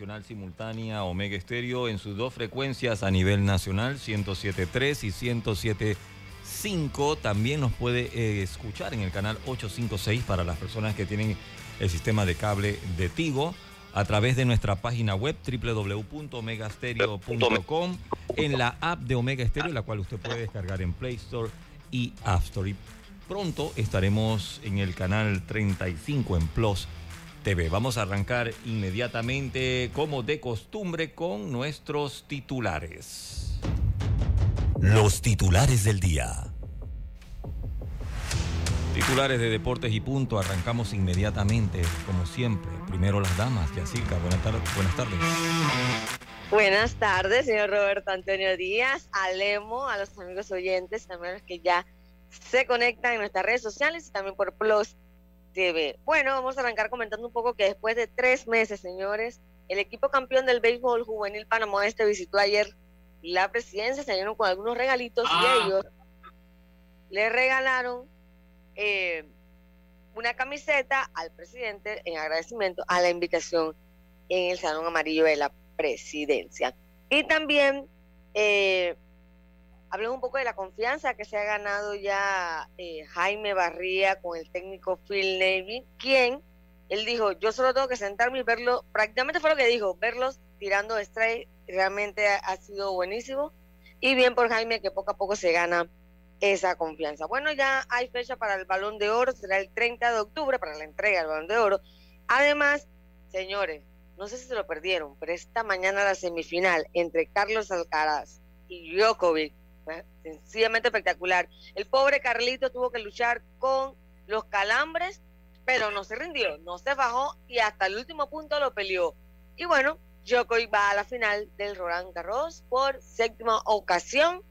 Nacional simultánea Omega Estéreo en sus dos frecuencias a nivel nacional, 107.3 y 107.5. También nos puede eh, escuchar en el canal 856 para las personas que tienen el sistema de cable de Tigo a través de nuestra página web www.omegastereo.com en la app de Omega Stereo, la cual usted puede descargar en Play Store y App Store. Y pronto estaremos en el canal 35 en Plus TV. Vamos a arrancar inmediatamente, como de costumbre, con nuestros titulares. Los titulares del día. Titulares de Deportes y Punto. Arrancamos inmediatamente, como siempre. Primero las damas. Yacirca, buenas tardes. Buenas tardes. Buenas tardes, señor Roberto Antonio Díaz, a Lemo, a los amigos oyentes, también los que ya se conectan en nuestras redes sociales y también por Plus TV. Bueno, vamos a arrancar comentando un poco que después de tres meses, señores, el equipo campeón del béisbol juvenil Panamá este visitó ayer la presidencia, se dieron con algunos regalitos y ah. ellos le regalaron eh, una camiseta al presidente en agradecimiento a la invitación en el Salón Amarillo de la Presidencia. Y también eh, Hablemos un poco de la confianza que se ha ganado ya eh, Jaime Barría con el técnico Phil Navy, quien él dijo, yo solo tengo que sentarme y verlo, prácticamente fue lo que dijo, verlos tirando strike, realmente ha, sido buenísimo. Y bien por Jaime que poco a poco se gana esa confianza. Bueno, ya hay fecha para el balón de oro, será el 30 de octubre para la entrega del balón de oro. Además, señores, no sé si se lo perdieron, pero esta mañana la semifinal entre Carlos Alcaraz y Djokovic sencillamente espectacular. El pobre Carlito tuvo que luchar con los calambres, pero no se rindió, no se bajó y hasta el último punto lo peleó. Y bueno, Djokovic va a la final del Roland Garros por séptima ocasión,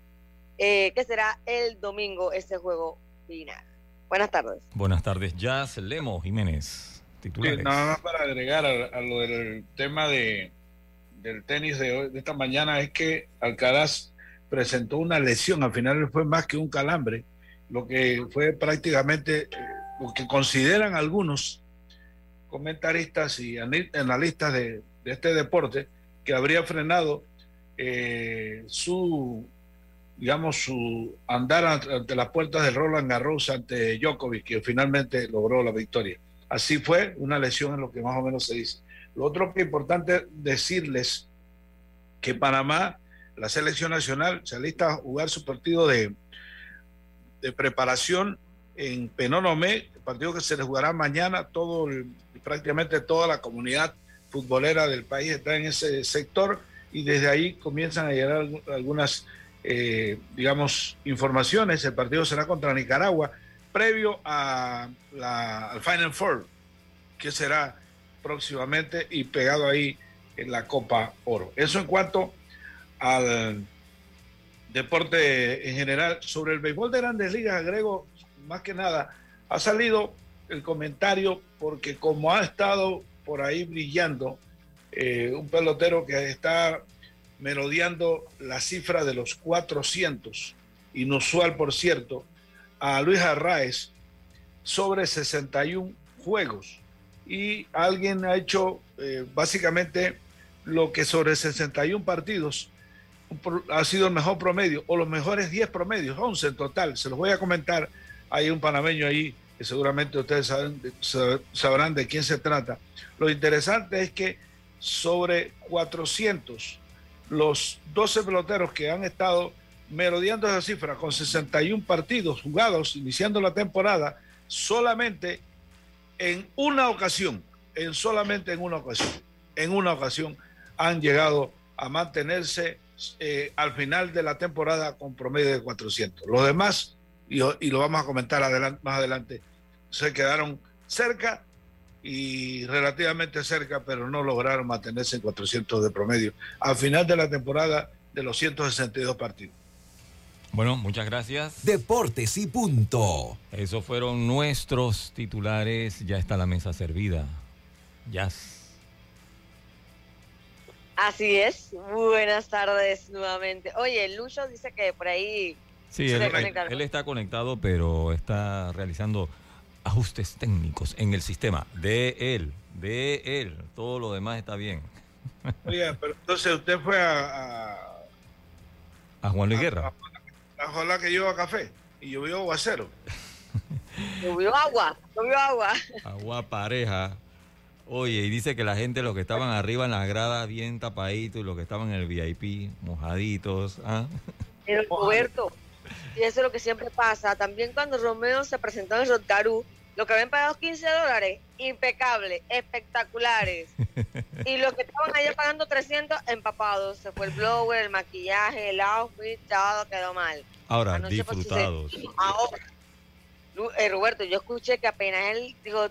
eh, que será el domingo ese juego final. Buenas tardes. Buenas tardes, Jazz Lemo Jiménez. nada más para agregar a, lo del tema de, del tenis de, de esta mañana es que Alcaraz presentó una lesión, al final fue más que un calambre, lo que fue prácticamente eh, lo que consideran algunos comentaristas y analistas de, este deporte que habría frenado eh, su digamos su andar ante las puertas del Roland Garros ante Djokovic que finalmente logró la victoria. Así fue una lesión en lo que más o menos se dice. Lo otro que es importante decirles que Panamá la selección nacional se alista a jugar su partido de, de preparación en Penonomé, el partido que se le jugará mañana, todo prácticamente toda la comunidad futbolera del país está en ese sector y desde ahí comienzan a llegar algunas, eh, digamos, informaciones. El partido será contra Nicaragua, previo a la, al Final Four, que será próximamente y pegado ahí en la Copa Oro. Eso en cuanto al deporte en general. Sobre el béisbol de grandes ligas, agrego más que nada, ha salido el comentario porque como ha estado por ahí brillando eh, un pelotero que está merodeando la cifra de los 400, inusual por cierto, a Luis Arraez sobre 61 juegos y alguien ha hecho eh, básicamente lo que sobre 61 partidos ha sido el mejor promedio, o los mejores 10 promedios, 11 en total. Se los voy a comentar. Hay un panameño ahí que seguramente ustedes sabrán de quién se trata. Lo interesante es que sobre 400, los 12 peloteros que han estado merodeando esa cifra con 61 partidos jugados iniciando la temporada, solamente en una ocasión, en solamente en una ocasión, en una ocasión han llegado a mantenerse eh, al final de la temporada con promedio de 400. Los demás, y, lo vamos a comentar más adelante, se quedaron cerca y relativamente cerca, pero no lograron mantenerse en 400 de promedio al final de la temporada de los 162 partidos. Bueno, muchas gracias. Deportes y punto. Esos fueron nuestros titulares. Ya está la mesa servida. Ya. Así es. Buenas tardes nuevamente. Oye, Lucho dice que por ahí. Sí, él, él, está conectado, pero está realizando ajustes técnicos en el sistema de él, de él. Todo lo demás está bien. Oye, pero entonces usted fue a. A, Juan Luis Guerra. Ojalá que lleva café y llovió aguacero. llovió agua, llovió agua. Agua pareja. Oye, y dice que la gente, los que estaban arriba en las gradas bien tapaditos y los que estaban en el VIP, mojaditos. ¿ah? Pero Roberto, y eso es lo que siempre pasa. También cuando Romeo se presentó en el Rotgarú, lo que habían pagado 15 dólares, impecables, espectaculares. y los que estaban allá pagando 300, empapados. Se fue el blower, el maquillaje, el outfit, todo quedó mal. Ahora, disfrutados. Ahora, eh, Roberto, yo escuché que apenas él dijo,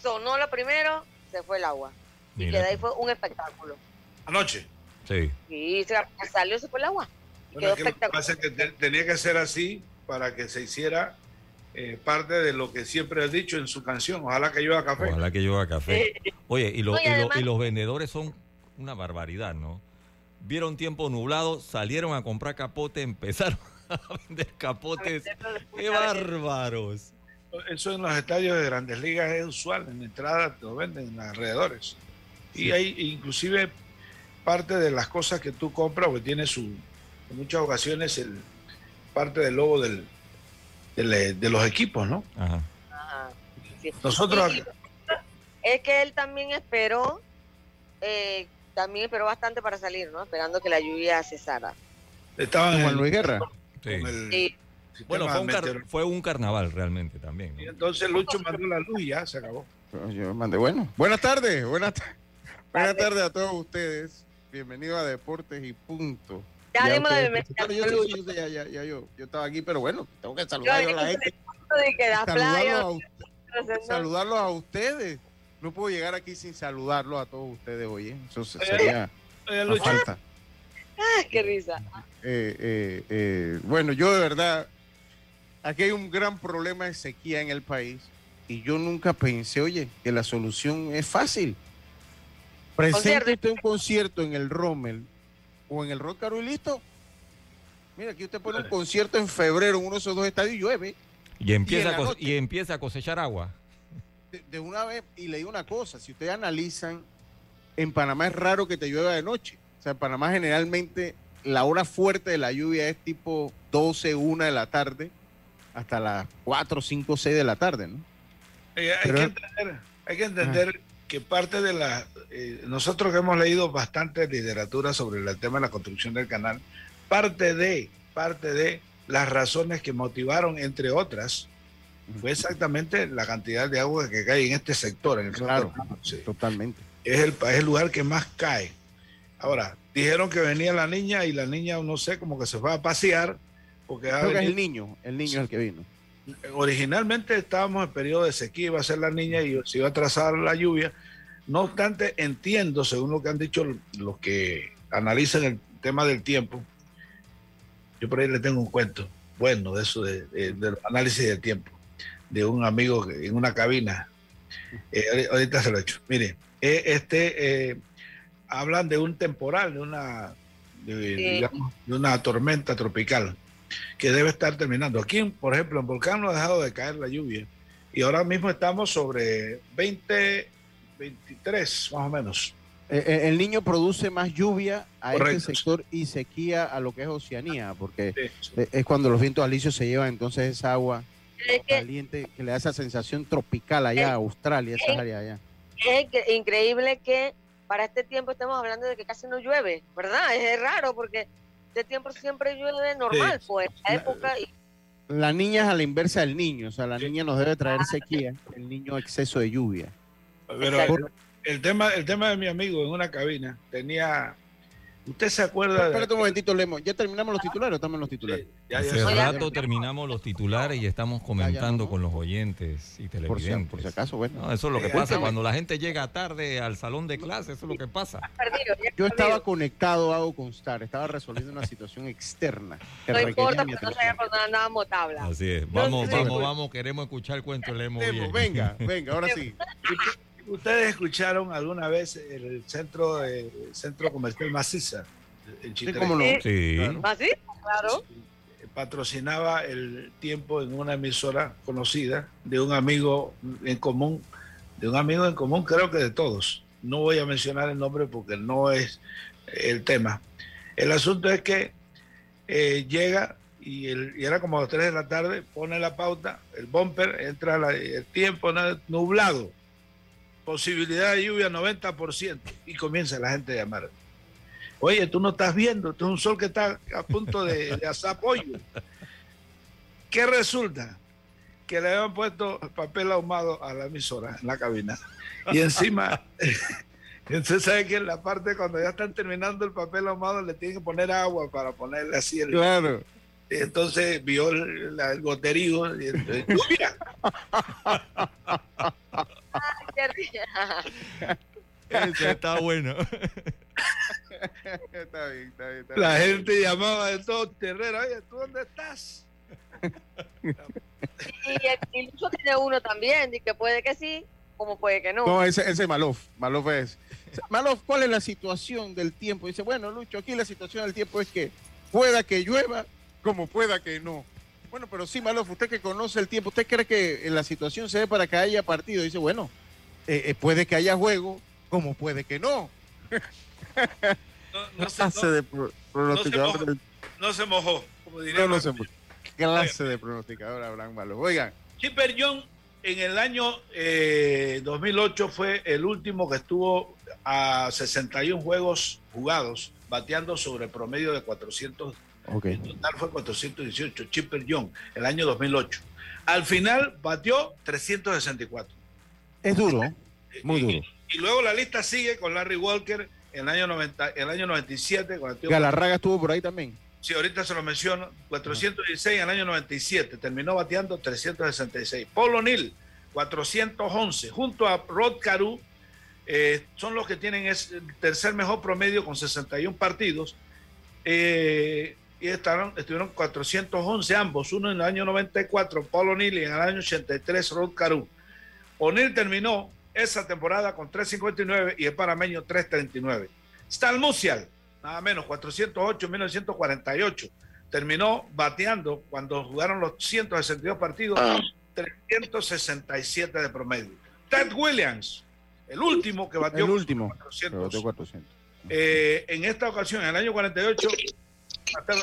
sonó lo primero, se fue el agua. Y que de ahí fue un espectáculo. Anoche. Sí. Y se salió, se fue el agua. quedó espectacular. que tenía que ser así para que se hiciera eh, parte de lo que siempre has dicho en su canción. Ojalá que llueva café. Ojalá que llueva café. Oye, y, y, los vendedores son una barbaridad, ¿no? Vieron tiempo nublado, salieron a comprar capote, empezaron a vender capotes. ¡Qué bárbaros! Eso en los estadios de grandes ligas es usual, en entrada lo venden en los alrededores. Y hay inclusive parte de las cosas que tú compras, que tiene su, en muchas ocasiones, el, parte del logo del, de, los equipos, ¿no? Ajá. Nosotros... es que él también esperó, eh, también esperó bastante para salir, ¿no? Esperando que la lluvia cesara. Estaba en Luis Guerra. Sí. Bueno, fue un, carnaval realmente también. Y entonces Lucho mandó la luz y ya se acabó. Yo mandé, bueno. Buenas tardes, buenas, buenas tardes a todos ustedes. Bienvenido a Deportes y Punto. Ya, dimos de yo, ya, ya, ya, yo, yo estaba aquí, pero bueno, tengo que saludar a la gente. Saludarlos a, saludarlos a ustedes. No puedo llegar aquí sin saludarlos a todos ustedes, oye. Eso sería una falta. Ah, qué risa. Eh, eh, eh, bueno, yo de verdad, aquí hay un gran problema de sequía en el país y yo nunca pensé, oye, que la solución es fácil. Presente un concierto en el Rommel o en el Rock y listo. Mira, aquí usted pone un concierto en febrero en uno de esos dos estadios y llueve. Y empieza, a, y empieza a cosechar agua. De, una vez, y le digo una cosa, si ustedes analizan, en Panamá es raro que te llueva de noche. O sea, en Panamá generalmente la hora fuerte de la lluvia es tipo 12, 1 de la tarde, hasta las 4, 5, 6 de la tarde, ¿no? Eh, hay, que entender, hay que entender que parte de la... Eh, nosotros que hemos leído bastante literatura sobre el tema de la construcción del canal, parte de, parte de las razones que motivaron, entre otras, fue exactamente la cantidad de agua que cae en este sector. En el claro, totalmente. Es el, es el lugar que más cae. Ahora, dijeron que venía la niña y la niña, no sé, como que se fue a pasear. Porque Creo que es el niño, el niño es el que vino originalmente estábamos en periodo de sequía, iba a ser la niña y se iba a trazar la lluvia. No obstante, entiendo, según lo que han dicho los que analizan el tema del tiempo, yo por ahí le tengo un cuento bueno de eso, de, del análisis del tiempo, de un amigo en una cabina. Eh, ahorita se lo he hecho. Mire, eh, este, eh, hablan de un temporal, de una, de una tormenta tropical que debe estar terminando. Aquí, por ejemplo, en Volcán no ha dejado de caer la lluvia y ahora mismo estamos sobre 20 23, más o menos. Eh, eh, el niño produce más lluvia a este sector y sequía a lo que es Oceanía, porque es cuando los vientos alisios se llevan entonces esa agua caliente que le da esa sensación tropical allá, a Australia, esas áreas allá. Es increíble que para este tiempo estemos hablando de que casi no llueve, ¿verdad? Es raro porque este tiempo siempre llueve normal, pues, la época... La niña es a la inversa del niño, o sea, la niña nos debe traer sequía, el niño exceso de lluvia. Pero el tema, el tema de mi amigo en una cabina tenía ¿Usted se acuerda? Espérate un momentito, Lemo. ¿Ya terminamos los titulares o estamos en los titulares? Hace rato terminamos los titulares y estamos comentando con los oyentes y televidentes. Por si, acaso, bueno. eso es lo que pasa cuando la gente llega tarde al salón de clase, eso es lo que pasa. Yo estaba conectado, hago constar, estaba resolviendo una situación externa. no importa, porque no sabía por dónde andábamos tabla. Así es. Vamos, vamos, vamos, queremos escuchar el cuento de Lemo. Venga, venga, ahora sí. ¿Ustedes escucharon alguna vez el centro, el centro comercial Maciza en? Sí, ¿cómo no? Sí. Claro. Patrocinaba el tiempo en una emisora conocida de un amigo en común, de un amigo en común, creo que de todos. No voy a mencionar el nombre porque no es el tema. El asunto es que eh, llega y, era como a las 3 de la tarde, pone la pauta, el bumper, entra el tiempo nublado posibilidad de lluvia 90% y comienza la gente a llamar. Oye, tú no estás viendo, tú es un sol que está a punto de, de asar pollo. ¿Qué resulta? Que le habían puesto papel ahumado a la emisora en la cabina. Y encima, entonces sabe que en la parte cuando ya están terminando el papel ahumado le tienen que poner agua para ponerle así el... Claro. Entonces vio el, el goterío y entonces, ¡lluvia! Eso está bueno. está bien, está bien, La gente llamaba de todo terreno. Oye, ¿tú dónde estás? y el Lucho tiene uno también, y que puede que sí, como puede que no. No, ese, ese Malof. Malof es. Malof, ¿cuál es la situación del tiempo? Dice, bueno, Lucho, aquí la situación del tiempo es que pueda que llueva, como pueda que no. Bueno, pero sí, Malof, usted que conoce el tiempo, ¿usted cree que la situación se ve para que haya partido? Dice, bueno, eh, eh, puede que haya juego, como puede que no. No, se, clase de pronosticador. No se mojó, como diría. No, se mojó. Clase de pronosticador Abraham Malo. Oigan. Chipper John en el año 2008 eh, fue el último que estuvo a 61 juegos jugados, bateando sobre el promedio de 400. Okay. En total fue 418. Chipper John, el año 2008. Al final batió 364. Es duro, muy duro. Y, luego la lista sigue con Larry Walker en el año, 90, el año 97. Galarraga estuvo por ahí también. Sí, ahorita se lo menciono. 416 en el año 97. Terminó bateando 366. Paul O'Neill, 411. Junto a Rod Caru, eh, son los que tienen el tercer mejor promedio con 61 partidos. Eh, y estaron, estuvieron 411 ambos. Uno en el año 94, Paul O'Neill, y en el año 83, Rod Caru. O'Neill terminó esa temporada con 3.59 y el panameño 3.39. Stan Musial, nada menos, 408 en 1948. Terminó bateando cuando jugaron los 162 partidos, 367 de promedio. Ted Williams, el último que batió el último, 400. Eh, en esta ocasión, en el año 48,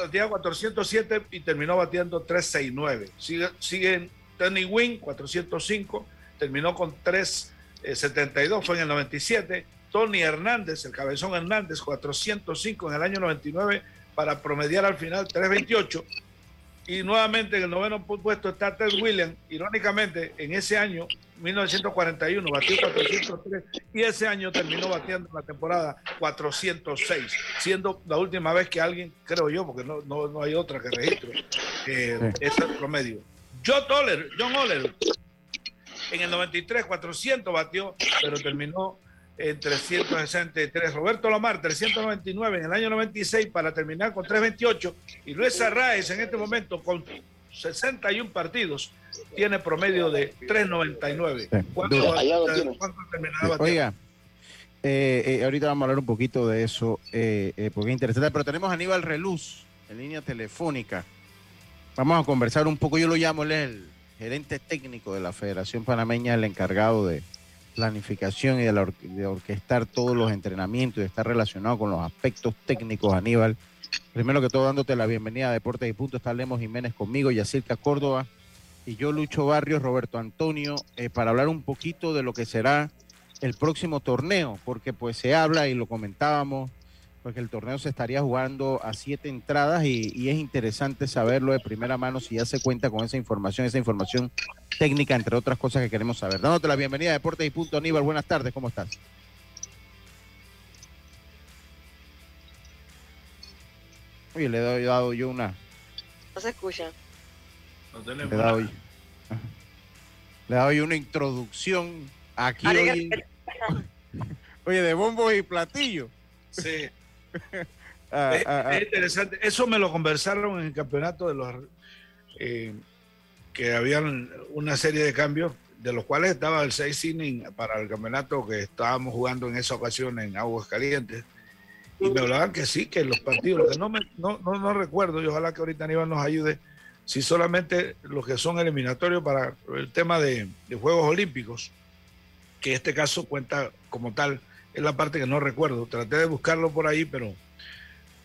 batía 407 y terminó batiendo 369. Sigue, siguen Tony Wynn, 405 terminó con 3.72, fue en el 97. Tony Hernández, el cabezón Hernández, 405 en el año 99 para promediar al final 3.28. Y nuevamente en el noveno puesto está Ted Williams. Irónicamente, en ese año, 1941, batió 403 y ese año terminó batiendo la temporada 406, siendo la última vez que alguien, creo yo, porque no, no, hay otra que registre eh, ese promedio. John Oller, John Oller, en el 93, 400 batió, pero terminó en 363. Roberto Lomar, 399 en el año 96 para terminar con 328. Y Luis Arraez en este momento con 61 partidos tiene promedio de 399. ¿Cuánto, terminaba Oiga. Eh, eh, ahorita vamos a hablar un poquito de eso, eh, porque es interesante, pero tenemos a Aníbal Reluz en línea telefónica. Vamos a conversar un poco, yo lo llamo, él el gerente técnico de la Federación Panameña, el encargado de, planificación y de, la de orquestar todos los entrenamientos y de estar relacionado con los aspectos técnicos, Aníbal. Primero que todo, dándote la bienvenida a Deportes y Punto, está Lemos Jiménez conmigo, Yacirca Córdoba y yo, Lucho Barrios, Roberto Antonio, eh, para hablar un poquito de lo que será el próximo torneo, porque pues se habla y lo comentábamos, porque el torneo se estaría jugando a siete entradas y, es interesante saberlo de primera mano si ya se cuenta con esa información, esa información técnica, entre otras cosas que queremos saber. Dándote la bienvenida a Deportes y Punto, Aníbal, buenas tardes, ¿cómo estás? Oye, le he dado yo una... No se escucha. le he dado, yo, le he dado yo una introducción aquí hoy, oye, de bombos y platillos. Sí. Ah, ah, ah. es, interesante. Eso me lo conversaron en el campeonato de los eh, que habían una serie de cambios, de los cuales estaba el 6 inning para el campeonato que estábamos jugando en esa ocasión en Aguas Calientes. Y me hablaban que sí, que los partidos, que no, me, no, no, recuerdo, y ojalá que ahorita Aníbal nos ayude, si solamente los que son eliminatorios para el tema de, de Juegos Olímpicos, que este caso cuenta como tal es la parte que no recuerdo. Traté de buscarlo por ahí, pero,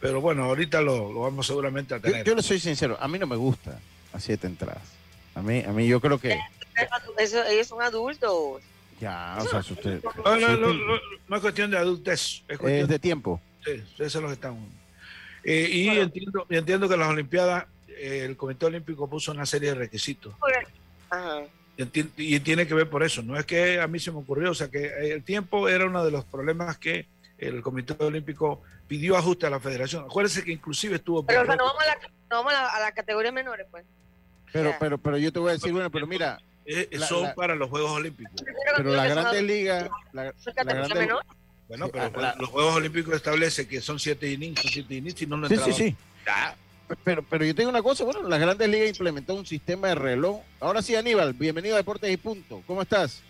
pero bueno, ahorita lo, vamos seguramente a tener. Yo, le soy sincero, a mí no me gusta a siete entradas. A mí, a mí yo creo que... ellos son adultos. Ya, o sea, usted, no, no, no, es cuestión de adultez. Es, cuestión, de tiempo. Sí, eso es lo que están. Eh, y entiendo, entiendo que las Olimpiadas, eh, el Comité Olímpico puso una serie de requisitos. Ajá y tiene que ver por eso, no es que a mí se me ocurrió, o sea que el tiempo era uno de los problemas que el Comité Olímpico pidió ajuste a la federación. Acuérdense que inclusive estuvo... Pero no vamos, a la, no vamos a, la, categoría menores, pues. Pero, pero, pero yo te voy a decir, bueno, pero mira... son para los Juegos Olímpicos. Pero la Grande Liga... La, grande, bueno, pero los Juegos Olímpicos establece que son siete innings, son siete innings, y no, no Sí, sí, sí. Pero, pero yo tengo una cosa, bueno, las grandes ligas implementó un sistema de reloj. Ahora sí, Aníbal, bienvenido a Deportes y Punto. ¿Cómo estás?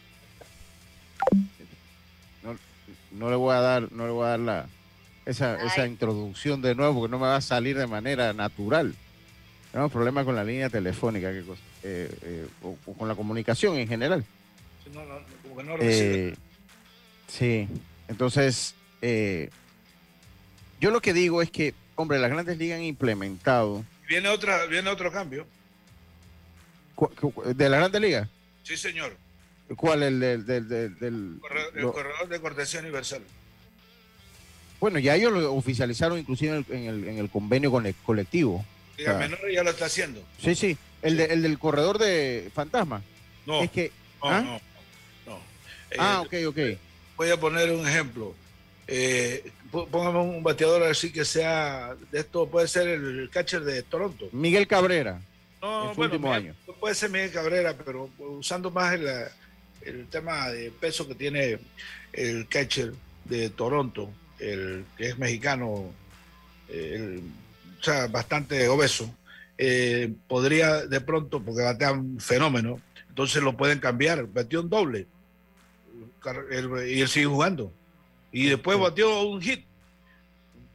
No, le voy a dar, no le voy a dar la, esa, esa introducción de nuevo porque no me va a salir de manera natural. Tenemos problemas con la línea telefónica eh, eh, o, con la comunicación en general. Eh, sí, entonces yo lo que digo es que hombre, las grandes ligas han implementado. Viene otra, viene otro cambio. ¿De la Grandes Liga? Sí, señor. ¿Cuál? El del, el corredor de cortesía universal. Bueno, ya ellos lo oficializaron inclusive en el, en el, convenio con el colectivo. Y menor ya lo está haciendo. Sí, sí. El, el del corredor de fantasma. No. Es que, no, ¿ah? no, no. Ah, eh, ok, ok. Voy a poner un ejemplo. Eh, póngame un bateador así que sea, de esto puede ser el catcher de Toronto. Miguel Cabrera. No, bueno, año. puede ser Miguel Cabrera, pero usando más el, el, tema de peso que tiene el catcher de Toronto, el que es mexicano, el, o sea, bastante obeso, eh, podría de pronto, porque batea un fenómeno, entonces lo pueden cambiar, batió un doble y él sigue jugando y después batió un hit.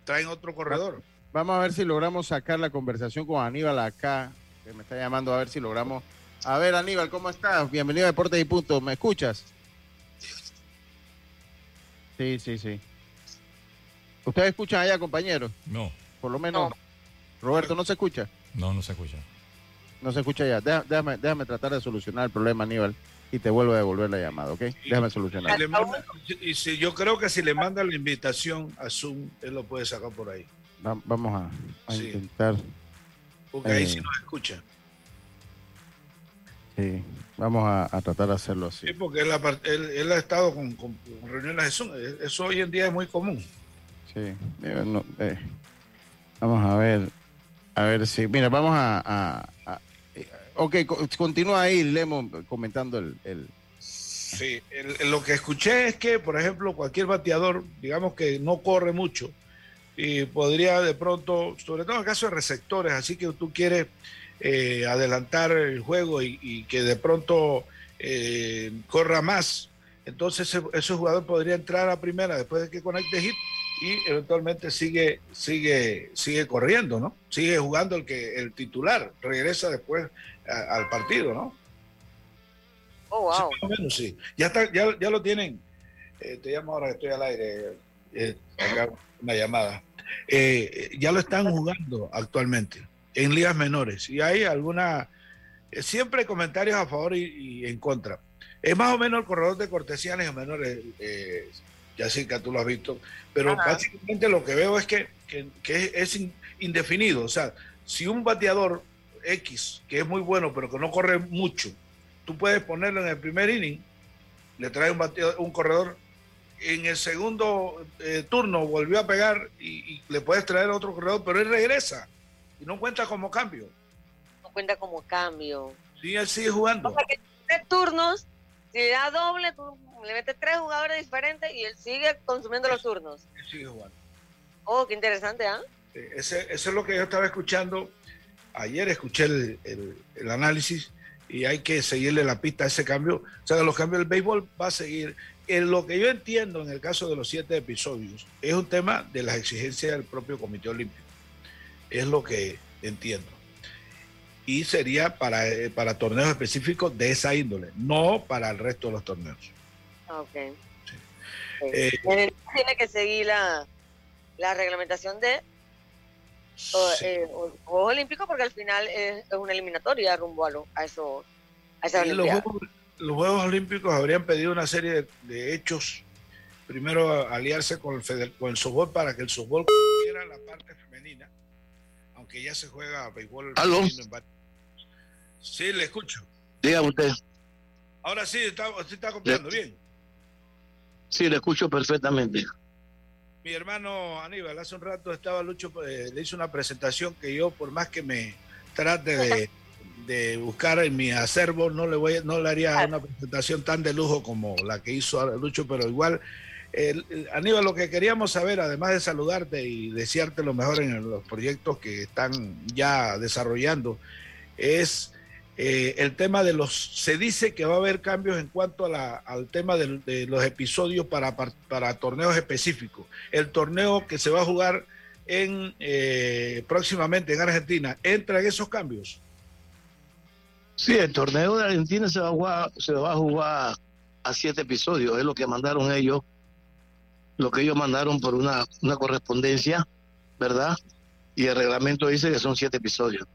Traen otro corredor. Vamos a ver si logramos sacar la conversación con Aníbal acá, que me está llamando a ver si logramos. A ver, Aníbal, ¿cómo estás? Bienvenido a Deportes y Punto. ¿Me escuchas? Sí, sí, sí. ¿Ustedes escuchan allá, compañeros? No. Por lo menos. Roberto, ¿no se escucha? No, no se escucha. No se escucha ya. Déjame, déjame tratar de solucionar el problema, Aníbal y te vuelvo a devolver la llamada, ¿ok? Déjame solucionar. y si yo creo que si le manda la invitación a Zoom, él lo puede sacar por ahí. vamos a, intentar. Porque ahí sí eh, nos escucha. Sí, vamos a, tratar de hacerlo así. Sí, porque él, ha estado con, reuniones de Zoom. Eso hoy en día es muy común. Sí, eh, vamos a ver. A ver si. Mira, vamos a, Ok, continúa ahí, Lemo, comentando el... Sí, lo que escuché es que, por ejemplo, cualquier bateador, digamos que no corre mucho, y podría de pronto, sobre todo en el caso de receptores, así que tú quieres eh, adelantar el juego y, que de pronto eh, corra más, entonces ese, ese, jugador podría entrar a primera después de que conecte hit y eventualmente sigue, sigue, sigue corriendo, ¿no? Sigue jugando el que el titular, regresa después al partido, ¿no? Oh, wow. Sí, más o menos, sí. Ya, está, ya, ya lo tienen. Eh, te llamo ahora que estoy al aire. eh, acá una llamada. Eh, ya lo están jugando actualmente en ligas menores. Y hay alguna. siempre hay comentarios a favor y, y en contra. Es más o menos el corredor de cortesía en menores. Eh, ya sé que tú lo has visto. Pero Ajá. básicamente lo que veo es que, que- que es in- indefinido. O sea, si un bateador X, que es muy bueno, pero que no corre mucho, tú puedes ponerlo en el primer inning, le trae un, un corredor, en el segundo eh, turno volvió a pegar y, y le puedes traer otro corredor, pero él regresa y no cuenta como cambio. No cuenta como cambio. Sí, él sigue jugando. O sea que tres turnos, si le da doble, tú le metes tres jugadores diferentes y él sigue consumiendo los turnos. Él sigue jugando. Oh, qué interesante, ¿ah? Eh, Ese, eso es lo que yo estaba escuchando. Ayer escuché el, el- el análisis y hay que seguirle la pista a ese cambio. O sea, los cambios del béisbol va a seguir. En lo que yo entiendo en el caso de los siete episodios es un tema de las exigencias del propio Comité Olímpico. Es lo que entiendo. Y sería para, eh, para torneos específicos de esa índole, no para el resto de los torneos. Ok. Eh, Tiene, que seguir la, la reglamentación de Sí. eh, Juegos Olímpicos porque al final es, es una eliminatoria rumbo a, lo- a, eso, a esa los. Juegos, los Juegos Olímpicos habrían pedido una serie de, de hechos. Primero, aliarse con el, feder- con el softball para que el softball cogiera la parte femenina, aunque ya se juega béisbol ¿Aló? en Sí, le escucho. Diga usted. Ahora sí, está, sí está comprando bien. Sí, le escucho perfectamente. Mi hermano Aníbal, hace un rato estaba Lucho, eh, le hice una presentación que yo, por más que me trate de, de buscar en mi acervo, no le voy, no le haría una presentación tan de lujo como la que hizo Lucho, pero igual, el- Aníbal, lo que queríamos saber, además de saludarte y desearte lo mejor en los proyectos que están ya desarrollando, es eh, el tema de los, se dice que va a haber cambios en cuanto a la- al tema de, los episodios para, par- para torneos específicos. El torneo que se va a jugar en eh, próximamente en Argentina, ¿entra en esos cambios? Sí, el torneo de Argentina se va a jugar, se va a jugar a siete episodios, es lo que mandaron ellos, lo que ellos mandaron por una, una correspondencia, ¿verdad? Y el reglamento dice que son siete episodios.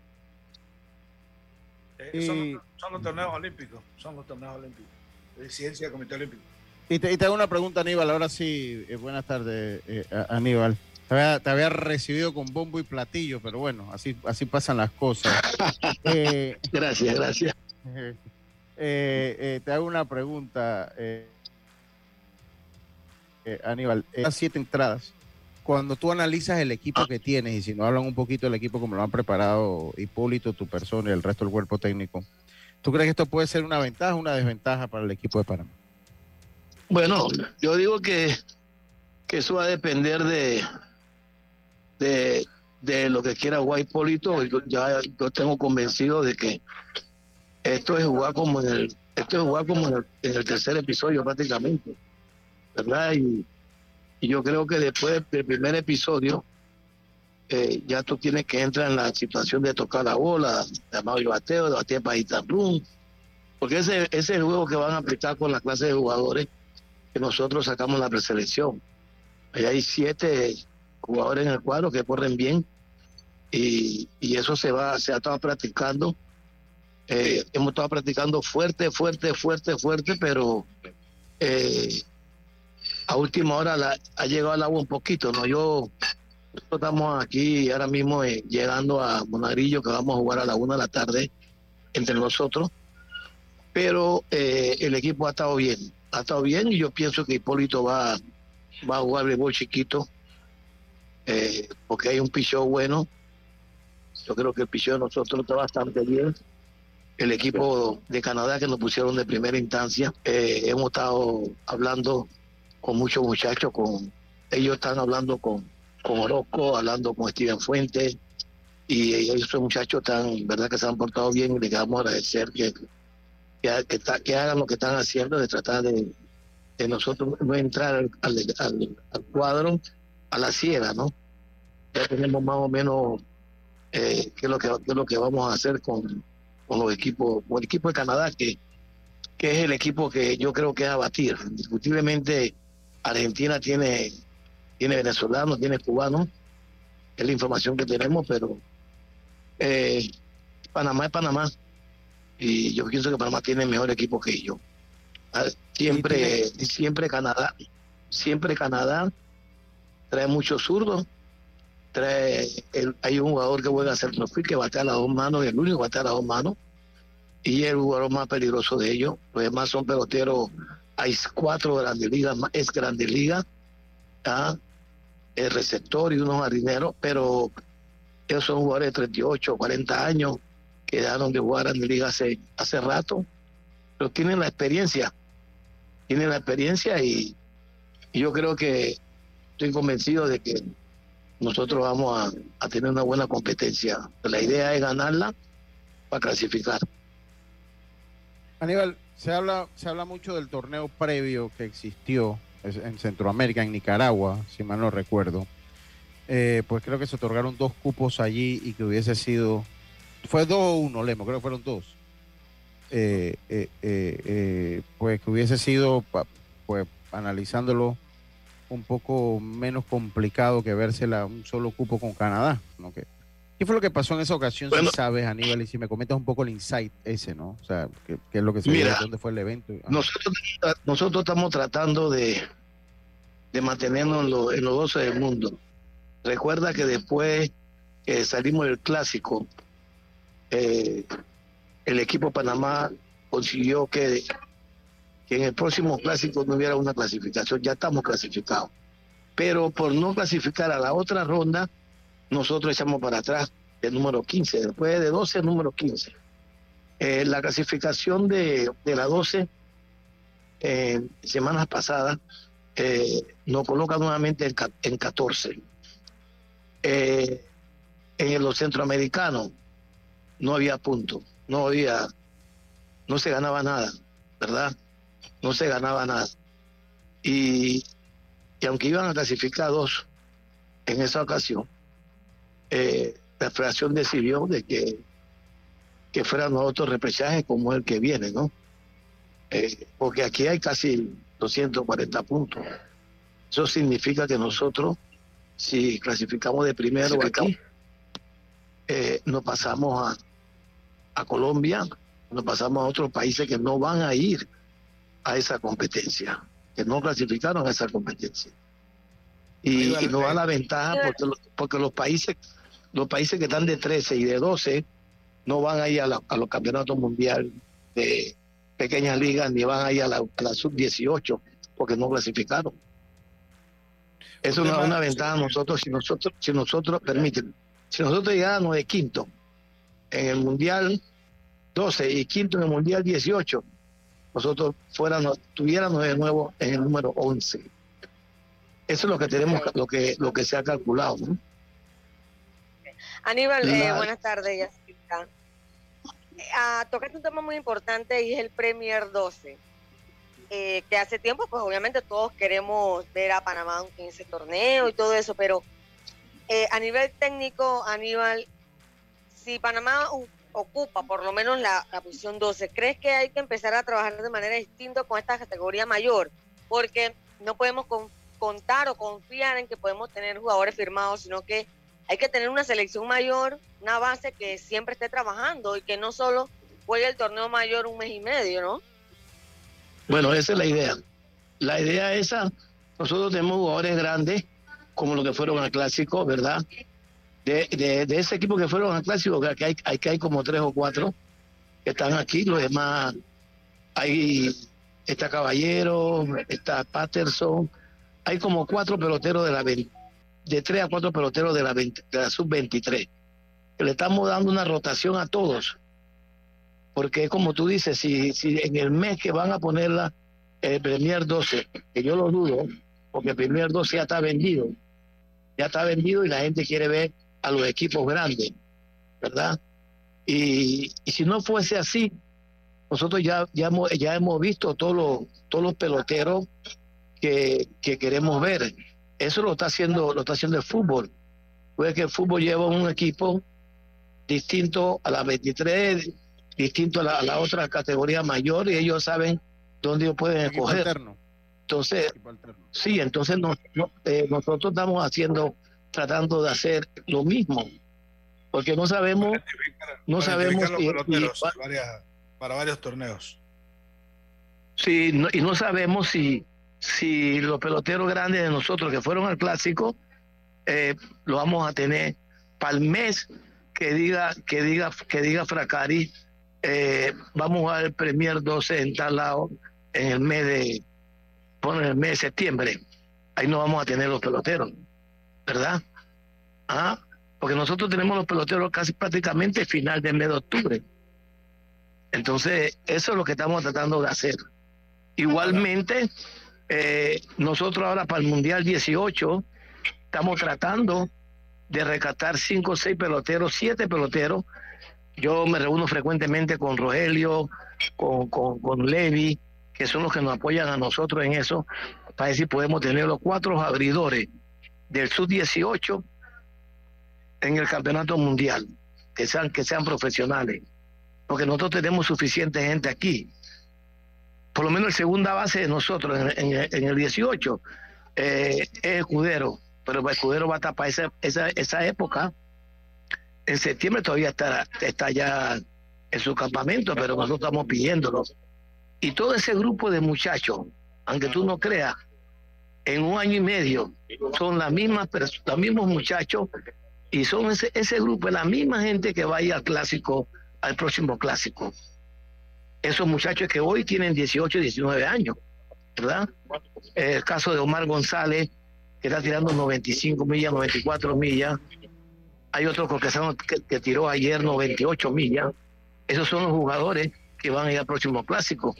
Eh, son, los- son los torneos olímpicos, son los torneos olímpicos, de ciencia del Comité Olímpico. Y te, y te hago una pregunta, Aníbal. Ahora sí, eh, buenas tardes, eh, a- Aníbal. Te había, te había recibido con bombo y platillo, pero bueno, así, así pasan las cosas. Eh, Gracias, gracias. eh, eh, te hago una pregunta, eh, eh, Aníbal. Eh, Las siete entradas. Cuando tú analizas el equipo que tienes, y si no hablan un poquito del equipo como lo han preparado Hipólito, tu persona y el resto del cuerpo técnico, ¿tú crees que esto puede ser una ventaja o una desventaja para el equipo de Panamá? Bueno, yo digo que, que eso va a depender de, de, de lo que quiera jugar Hipólito. Yo, ya yo tengo convencido de que esto es jugar como en el, esto es jugar como en el, en el tercer episodio prácticamente, ¿verdad? Y, yo creo que después del primer episodio eh, ya tú tienes que entrar en la situación de tocar la bola, llamado el bateo, de batear para Itamplum, porque ese, ese es el juego que van a aplicar con la clase de jugadores que nosotros sacamos en la preselección. Ahí hay siete jugadores en el cuadro que corren bien y, y eso se va, se ha estado practicando. Eh, hemos estado practicando fuerte, fuerte, fuerte, fuerte, pero eh, a última hora la- ha llegado al agua un poquito, ¿no? Yo nosotros estamos aquí ahora mismo eh, llegando a Monagrillo, que vamos a jugar a la una de la tarde entre nosotros, pero eh, el equipo ha estado bien, ha estado bien y yo pienso que Hipólito va, va a jugar béisbol chiquito, eh, porque hay un picheo bueno, yo creo que el picheo de nosotros está bastante bien. El equipo de Canadá que nos pusieron de primera instancia, eh, hemos estado hablando con muchos muchachos, con ellos están hablando con, con Orozco, hablando con Steven Fuentes, y esos muchachos están, verdad que se han portado bien y les queremos agradecer que, que, hagan lo que están haciendo, de tratar de, de nosotros no entrar al, al, cuadro a la ciega, ¿no? Ya tenemos más o menos eh, qué, es lo que, qué es lo que vamos a hacer con, con los equipos, con el equipo de Canadá, que que es el equipo que yo creo que es a batir. Indiscutiblemente Argentina tiene, tiene venezolanos, tiene cubanos, es la información que tenemos, pero eh, Panamá es Panamá. Y yo pienso que Panamá tiene mejor equipo que ellos. Ah, siempre, siempre Canadá, siempre Canadá trae muchos zurdos. Trae el, hay un jugador que juega a hacer que va a estar a las dos manos, el único que va a estar a las dos manos y el jugador más peligroso de ellos. Los demás son peloteros, hay cuatro grandes ligas, es grande liga, ¿ah? el receptor y unos marineros, pero ellos son jugadores de 38, 40 años, que dejaron de jugar en liga hace, hace rato, pero tienen la experiencia, tienen la experiencia y, y yo creo que estoy convencido de que nosotros vamos a, a tener una buena competencia. La idea es ganarla para clasificar. Aníbal, se habla, se habla mucho del torneo previo que existió en Centroamérica, en Nicaragua, si mal no recuerdo. Eh, pues creo que se otorgaron dos cupos allí y que hubiese sido. Fue dos o uno, Lemo, creo que fueron dos. Eh, eh, pues que hubiese sido, pues analizándolo, un poco menos complicado que vérsela un solo cupo con Canadá. ¿no? Que, ¿Qué fue lo que pasó en esa ocasión, si sabes, Aníbal? Y si me comentas un poco el insight ese, ¿no? O sea, ¿qué, es lo que se mira, ¿Dónde fue el evento? Nosotros, nosotros estamos tratando de, de mantenernos en, los 12 del mundo. Recuerda que después que salimos del clásico, eh, el equipo Panamá consiguió que, que en el próximo clásico no hubiera una clasificación. Ya estamos clasificados. Pero por no clasificar a la otra ronda, nosotros echamos para atrás el número 15, después de 12 el número 15. Eh, la clasificación de, la 12, eh, semanas pasadas, eh, nos coloca nuevamente en, en 14. en los centroamericanos no había puntos, no había, no se ganaba nada, ¿verdad? No se ganaba nada. Y, y aunque iban a clasificar dos en esa ocasión, eh, la federación decidió de que, que fueran otros repechajes como el que viene, ¿no? Eh, porque aquí hay casi 240 puntos. Eso significa que nosotros, si clasificamos de primero aquí, eh, nos pasamos a, a Colombia, nos pasamos a otros países que no van a ir a esa competencia, que no clasificaron a esa competencia. Y, y nos da la ventaja porque, porque los países los países que están de 13 y de 12 no van a ir a, los campeonatos mundiales de pequeñas ligas ni van a ir a la, sub-18 porque no clasificaron. Eso da una ventaja a nosotros si nosotros, si nosotros permiten. Si nosotros llegáramos de quinto en el mundial 12 y quinto en el mundial 18, nosotros fuéramos, tuviéramos de nuevo en el número 11. Eso es lo que tenemos, lo que, lo que se ha calculado. ¿no? Aníbal, eh, buenas tardes, ah, tocaste un tema muy importante y es el Premier 12. Eh, que hace tiempo, pues obviamente todos queremos ver a Panamá en ese torneo y todo eso, pero eh, a nivel técnico, Aníbal, si Panamá ocupa por lo menos la, la, posición 12, ¿crees que hay que empezar a trabajar de manera distinta con esta categoría mayor? Porque no podemos contar o confiar en que podemos tener jugadores firmados, sino que hay que tener una selección mayor, una base que siempre esté trabajando y que no solo juegue el torneo mayor un mes y medio, ¿no? Bueno, esa es la idea. La idea esa, nosotros tenemos jugadores grandes, como los que fueron al clásico, ¿verdad? De, de, ese equipo que fueron al clásico, que hay, hay, que hay como tres o cuatro que están aquí, los demás, hay, está Caballero, está Patterson, hay como cuatro peloteros de la de tres a cuatro peloteros de la, la sub-23. Le estamos dando una rotación a todos. Porque como tú dices, si, si en el mes que van a ponerla el Premier 12, que yo lo dudo, porque el Premier 12 ya está vendido, ya está vendido y la gente quiere ver a los equipos grandes, ¿verdad? Y, y si no fuese así, nosotros ya, ya, hemos, ya hemos visto todos los, todos los peloteros que, que queremos ver eso lo está haciendo, lo está haciendo el fútbol. Puede que el fútbol lleva un equipo distinto a las 23 distinto a la, otra categoría mayor y ellos saben dónde ellos pueden escoger. Entonces, sí, entonces eh, nosotros estamos haciendo, tratando de hacer lo mismo, porque no sabemos, no sabemos para varios torneos. Sí, y no sabemos si, si los peloteros grandes de nosotros que fueron al clásico, eh, lo vamos a tener para el mes que diga, que diga, que diga Fracari, eh, vamos al Premier 12 en tal lado en el mes de, bueno, el mes de septiembre. Ahí no vamos a tener los peloteros, ¿verdad? ¿Ah? Porque nosotros tenemos los peloteros casi prácticamente final del mes de octubre. Entonces, eso es lo que estamos tratando de hacer. Igualmente, eh, nosotros ahora para el Mundial 18 estamos tratando de rescatar cinco o seis peloteros, siete peloteros. Yo me reúno frecuentemente con Rogelio, con, con, con Levi, que son los que nos apoyan a nosotros en eso, para si podemos tener los cuatro abridores del sub-18 en el campeonato mundial, que sean, que sean profesionales porque nosotros tenemos suficiente gente aquí. Por lo menos el segunda base de nosotros en, el 18 eh, es Escudero, pero Escudero va a estar para esa, esa, época. En septiembre todavía está, está ya en su campamento, pero nosotros estamos pidiéndolo. Y todo ese grupo de muchachos, aunque tú no creas, en un año y medio son las mismas los mismos muchachos y son ese, ese grupo, la misma gente que va a ir al clásico al próximo clásico. Esos muchachos que hoy tienen 18, 19 años, ¿verdad? El caso de Omar González, que está tirando 95 millas, 94 millas. Hay otro que, que tiró ayer 98 millas. Esos son los jugadores que van a ir al próximo clásico.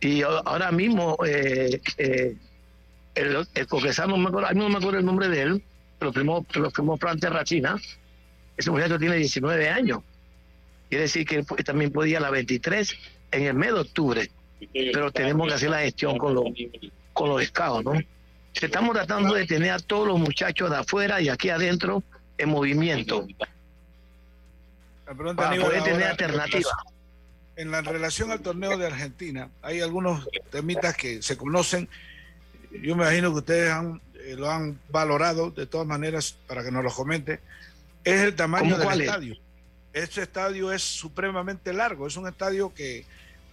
Y ahora mismo, eh, eh, el, el no me acuerdo, no me acuerdo el nombre de él, pero primero, pero primero Frante Rachina, ese muchacho tiene 19 años. Quiere decir que también podía la 23 en el mes de octubre, pero tenemos que hacer la gestión con los, con los escados, ¿no? Estamos tratando de tener a todos los muchachos de afuera y aquí adentro en movimiento. Para poder tener alternativas. En la relación al torneo de Argentina, hay algunos temitas que se conocen. Yo me imagino que ustedes han, eh, lo han valorado de todas maneras para que nos lo comente. Es el tamaño del estadio este estadio es supremamente largo, es un estadio que,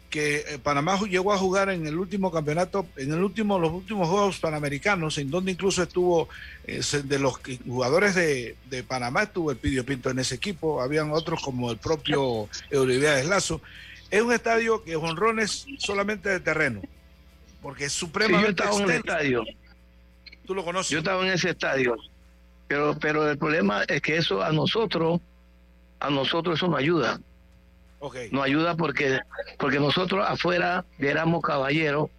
que eh, Panamá llegó a jugar en el último campeonato, en el último, los últimos Juegos Panamericanos, en donde incluso estuvo, eh, de los jugadores de, Panamá estuvo el Pidio Pinto en ese equipo, habían otros como el propio de Lazo. Es un estadio que honrones solamente de terreno, porque es supremamente yo estaba en el estadio. Tú lo conoces. Yo estaba en ese estadio, pero, pero el problema es que eso a nosotros a nosotros eso nos ayuda. Okay. Nos ayuda porque, porque nosotros afuera éramos caballeros,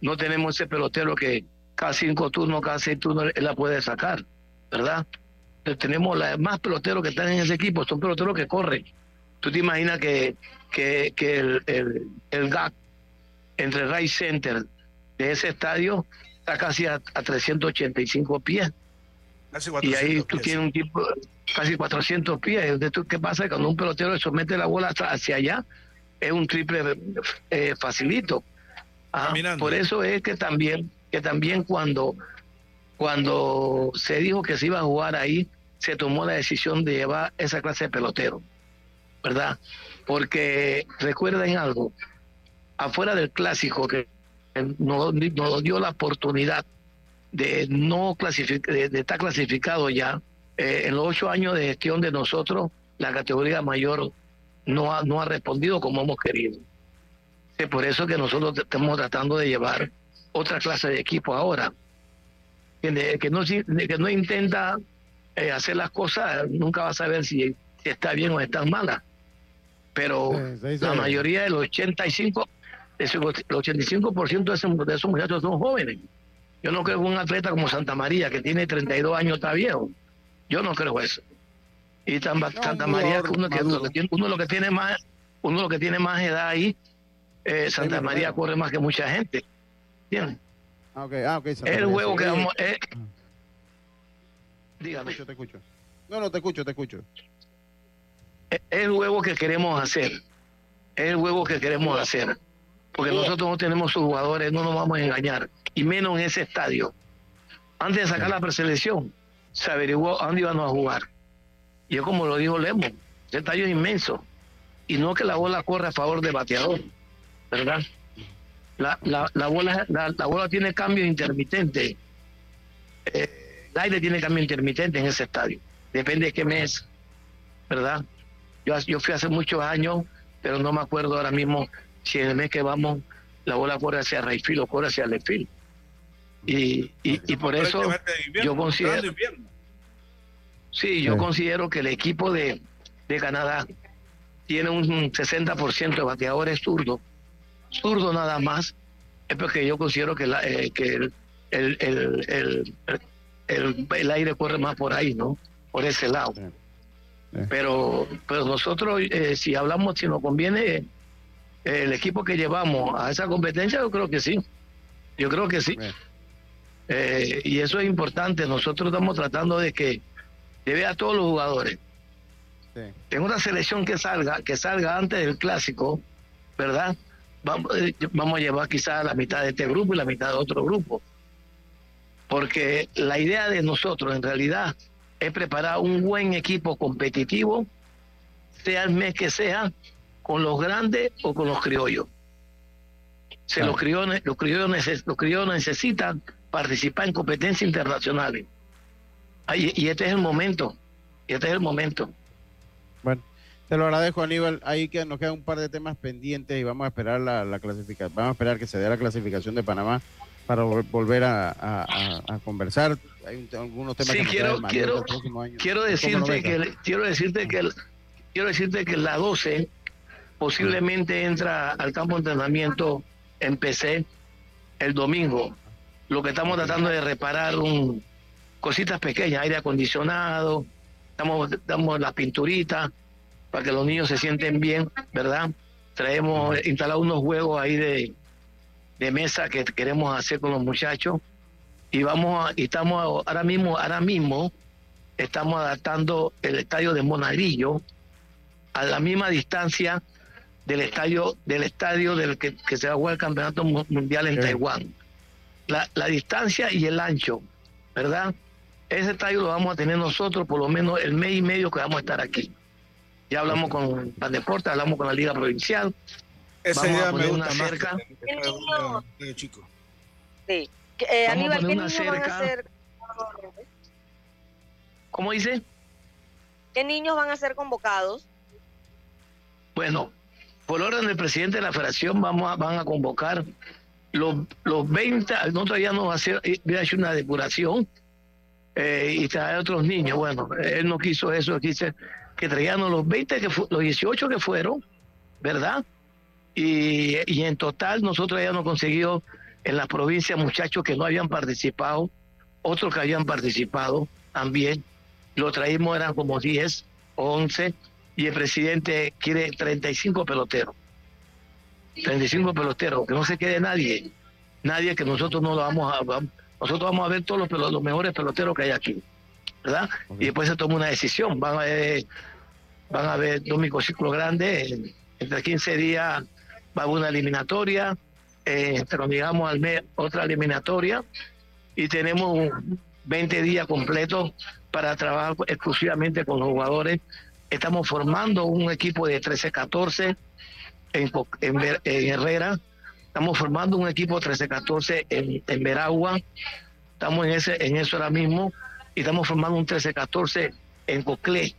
no tenemos ese pelotero que cada cinco turnos, cada seis turnos él la puede sacar, ¿verdad? tenemos la, más peloteros que están en ese equipo, son peloteros que corren. Tú te imaginas que, que, que el, el, el gap entre Ray Center de ese estadio está casi a, a 385 pies. y ahí tú tienes un tipo, casi 400 pies. ¿Qué pasa? Cuando un pelotero le somete la bola hacia allá, es un triple eh, facilito. Ah, por eso es que también, que también cuando, cuando se dijo que se iba a jugar ahí, se tomó la decisión de llevar esa clase de pelotero, ¿verdad? Porque recuerden algo, afuera del clásico que nos, nos dio la oportunidad de no clasificar, de estar clasificado ya, eh, en los ocho años de gestión de nosotros, la categoría mayor no ha, no ha respondido como hemos querido. Es por eso que nosotros estamos tratando de llevar otra clase de equipo ahora. Que no, que no intenta eh, hacer las cosas, nunca va a saber si, está bien o está mala. Pero la mayoría del 85, el 85% de esos, de esos muchachos son jóvenes. Yo no creo que un atleta como Santa María, que tiene 32 años, está viejo. Yo no creo eso. Y Santa María, uno, que, uno, lo que tiene más, uno lo que tiene más edad ahí, eh, Santa María corre más que mucha gente. ¿Entiendes? Ah, okay. Ah, okay, el juego que vamos. Eh, dígame. Te escucho, No, no, te escucho, te escucho. Es el juego que queremos hacer. es el juego que queremos hacer. Porque nosotros no tenemos sus jugadores, no nos vamos a engañar. Y menos en ese estadio. Antes de sacar la preselección, se averiguó dónde íbamos a jugar. Y es como lo dijo Lemo, ese estadio es inmenso. Y no que la bola corre a favor del bateador, ¿verdad? La, la, la bola, la, bola tiene cambio intermitente. Eh, el aire tiene cambio intermitente en ese estadio. Depende de qué mes, ¿verdad? Yo, yo fui hace muchos años, pero no me acuerdo ahora mismo si en el mes que vamos la bola corre hacia Rayfield o corre hacia Lefil. Y, y, y, por eso yo considero... Sí, yo considero que el equipo de, de Canadá tiene un 60% de bateadores zurdos, zurdo nada más, es porque yo considero que, la, eh, que el, el, el, el, el, aire corre más por ahí, ¿no? Por ese lado. Pero, pero nosotros, eh, si hablamos, si nos conviene el equipo que llevamos a esa competencia, yo creo que sí. Yo creo que sí. Eh, y eso es importante. Nosotros estamos tratando de que lleve a todos los jugadores. En una selección que salga, que salga antes del clásico, ¿verdad? Vamos, eh, vamos a llevar quizás la mitad de este grupo y la mitad de otro grupo. Porque la idea de nosotros en realidad es preparar un buen equipo competitivo, sea el mes que sea, con los grandes o con los criollos. Se los, criollos, los, criollos los criollos necesitan participar en competencias internacionales. Y, este es el momento. Y este es el momento. Bueno, te lo agradezco, Aníbal. Ahí que nos quedan un par de temas pendientes y vamos a esperar la, clasificación. Vamos a esperar que se dé la clasificación de Panamá para volver a, conversar. Hay algunos temas que quiero, quiero, quiero decirte que quiero decirte que quiero decirte que la 12 posiblemente entra al campo de entrenamiento en PC el domingo. Lo que estamos tratando de reparar un cositas pequeñas, aire acondicionado, estamos damos las pinturitas para que los niños se sienten bien, ¿verdad? Traemos instalado unos juegos ahí de, de mesa que queremos hacer con los muchachos y vamos a, y estamos ahora mismo, ahora mismo estamos adaptando el estadio de Monagrillo a la misma distancia del estadio del estadio del que, se va a jugar el campeonato mundial en Taiwán. La, la distancia y el ancho, ¿verdad? Ese estadio lo vamos a tener nosotros por lo menos el mes y medio que vamos a estar aquí. Ya hablamos con Pan Deporte, hablamos con la Liga Provincial. Esa idea me gusta más cerca. chico. Sí. Eh, Aníbal, ¿qué niños van a ser? ¿Cómo dice? ¿Qué niños van a ser convocados? Bueno, por orden del presidente de la federación vamos a, van a convocar los, los 20, nosotros ya nos va a hacer, voy a una depuración eh, y traer otros niños. Bueno, él no quiso eso, quise que traían los 20, que los 18 que fueron, ¿verdad? Y, y en total nosotros ya hemos conseguido en las provincias muchachos que no habían participado, otros que habían participado también. Lo traímos, eran como 10 o 11 y el presidente quiere 35 peloteros. 35 peloteros, que no se quede nadie. Nadie que nosotros no lo vamos a... Nosotros vamos a ver todos los, los mejores peloteros que hay aquí. ¿Verdad? Y después se toma una decisión. Van a ver, van a ver dos microciclos grandes. Entre 15 días va a haber una eliminatoria. Eh, pero digamos al mes otra eliminatoria. Y tenemos 20 días completos para trabajar exclusivamente con los jugadores Estamos formando un equipo de 13-14 en, en, Herrera. Estamos formando un equipo 13-14 en, en Veragua. Estamos en, ese, en eso ahora mismo. Y estamos formando un 13-14 en Coclé.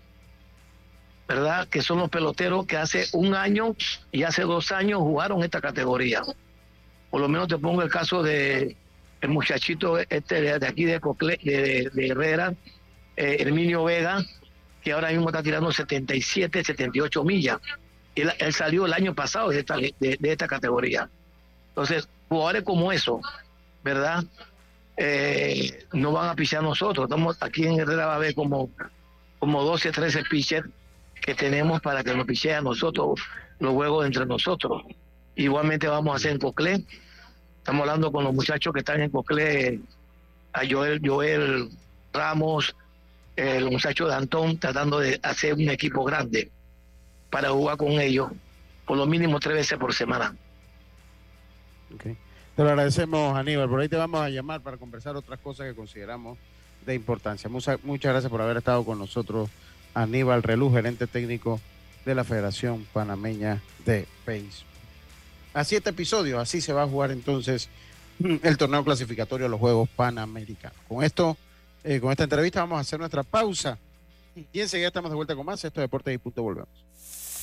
¿Verdad? Que son los peloteros que hace un año y hace dos años jugaron esta categoría. Por lo menos te pongo el caso de el muchachito este de, aquí de Coclé, de, Herrera, eh, Herminio Vega, que ahora mismo está tirando 77, 78 millas. Él, salió el año pasado de esta, de, esta categoría. Entonces, jugadores como eso, ¿verdad? Eh, no van a pichar nosotros. Estamos aquí en Herrera va a haber como, como 12, 13 pitchers que tenemos para que nos picheen a nosotros los juegos entre nosotros. Igualmente vamos a hacer en Coclé. Estamos hablando con los muchachos que están en Coclé, a Joel, Joel Ramos, el muchacho de Antón tratando de hacer un equipo grande para jugar con ellos. por lo mínimo tres veces por semana. Okay. Te lo agradecemos, Aníbal. Por ahí te vamos a llamar para conversar otras cosas que consideramos de importancia. Muchas, muchas gracias por haber estado con nosotros, Aníbal Relú, gerente técnico de la Federación Panameña de Béisbol. A siete episodios, así se va a jugar entonces el torneo clasificatorio a los Juegos Panamericanos. Con esto, eh, con esta entrevista vamos a hacer nuestra pausa y enseguida estamos de vuelta con más. Esto es Deportes y Punto, volvemos.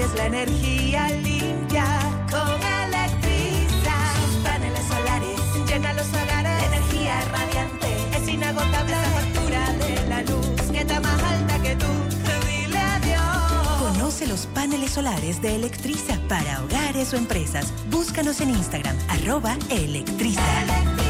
Es la energía limpia con Electriza. Sus paneles solares llenan los hogares energía radiante, es inagotable la factura de la luz que está más alta que tú. Dile adiós. Conoce los paneles solares de Electriza para hogares o empresas. Búscanos en Instagram, arroba Electriza.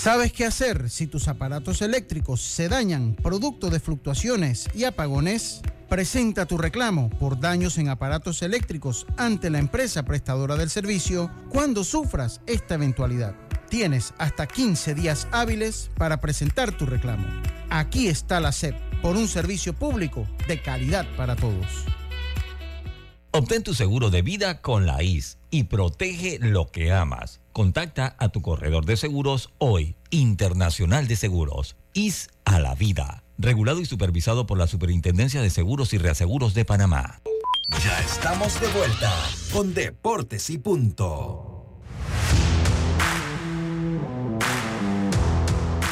¿Sabes qué hacer si tus aparatos eléctricos se dañan producto de fluctuaciones y apagones? Presenta tu reclamo por daños en aparatos eléctricos ante la empresa prestadora del servicio cuando sufras esta eventualidad. Tienes hasta 15 días hábiles para presentar tu reclamo. Aquí está la SEP por un servicio público de calidad para todos. Obtén tu seguro de vida con la IS y protege lo que amas. Contacta a tu corredor de seguros hoy, Internacional de Seguros, IS a la vida. Regulado y supervisado por la Superintendencia de Seguros y Reaseguros de Panamá. Ya estamos de vuelta con Deportes y Punto.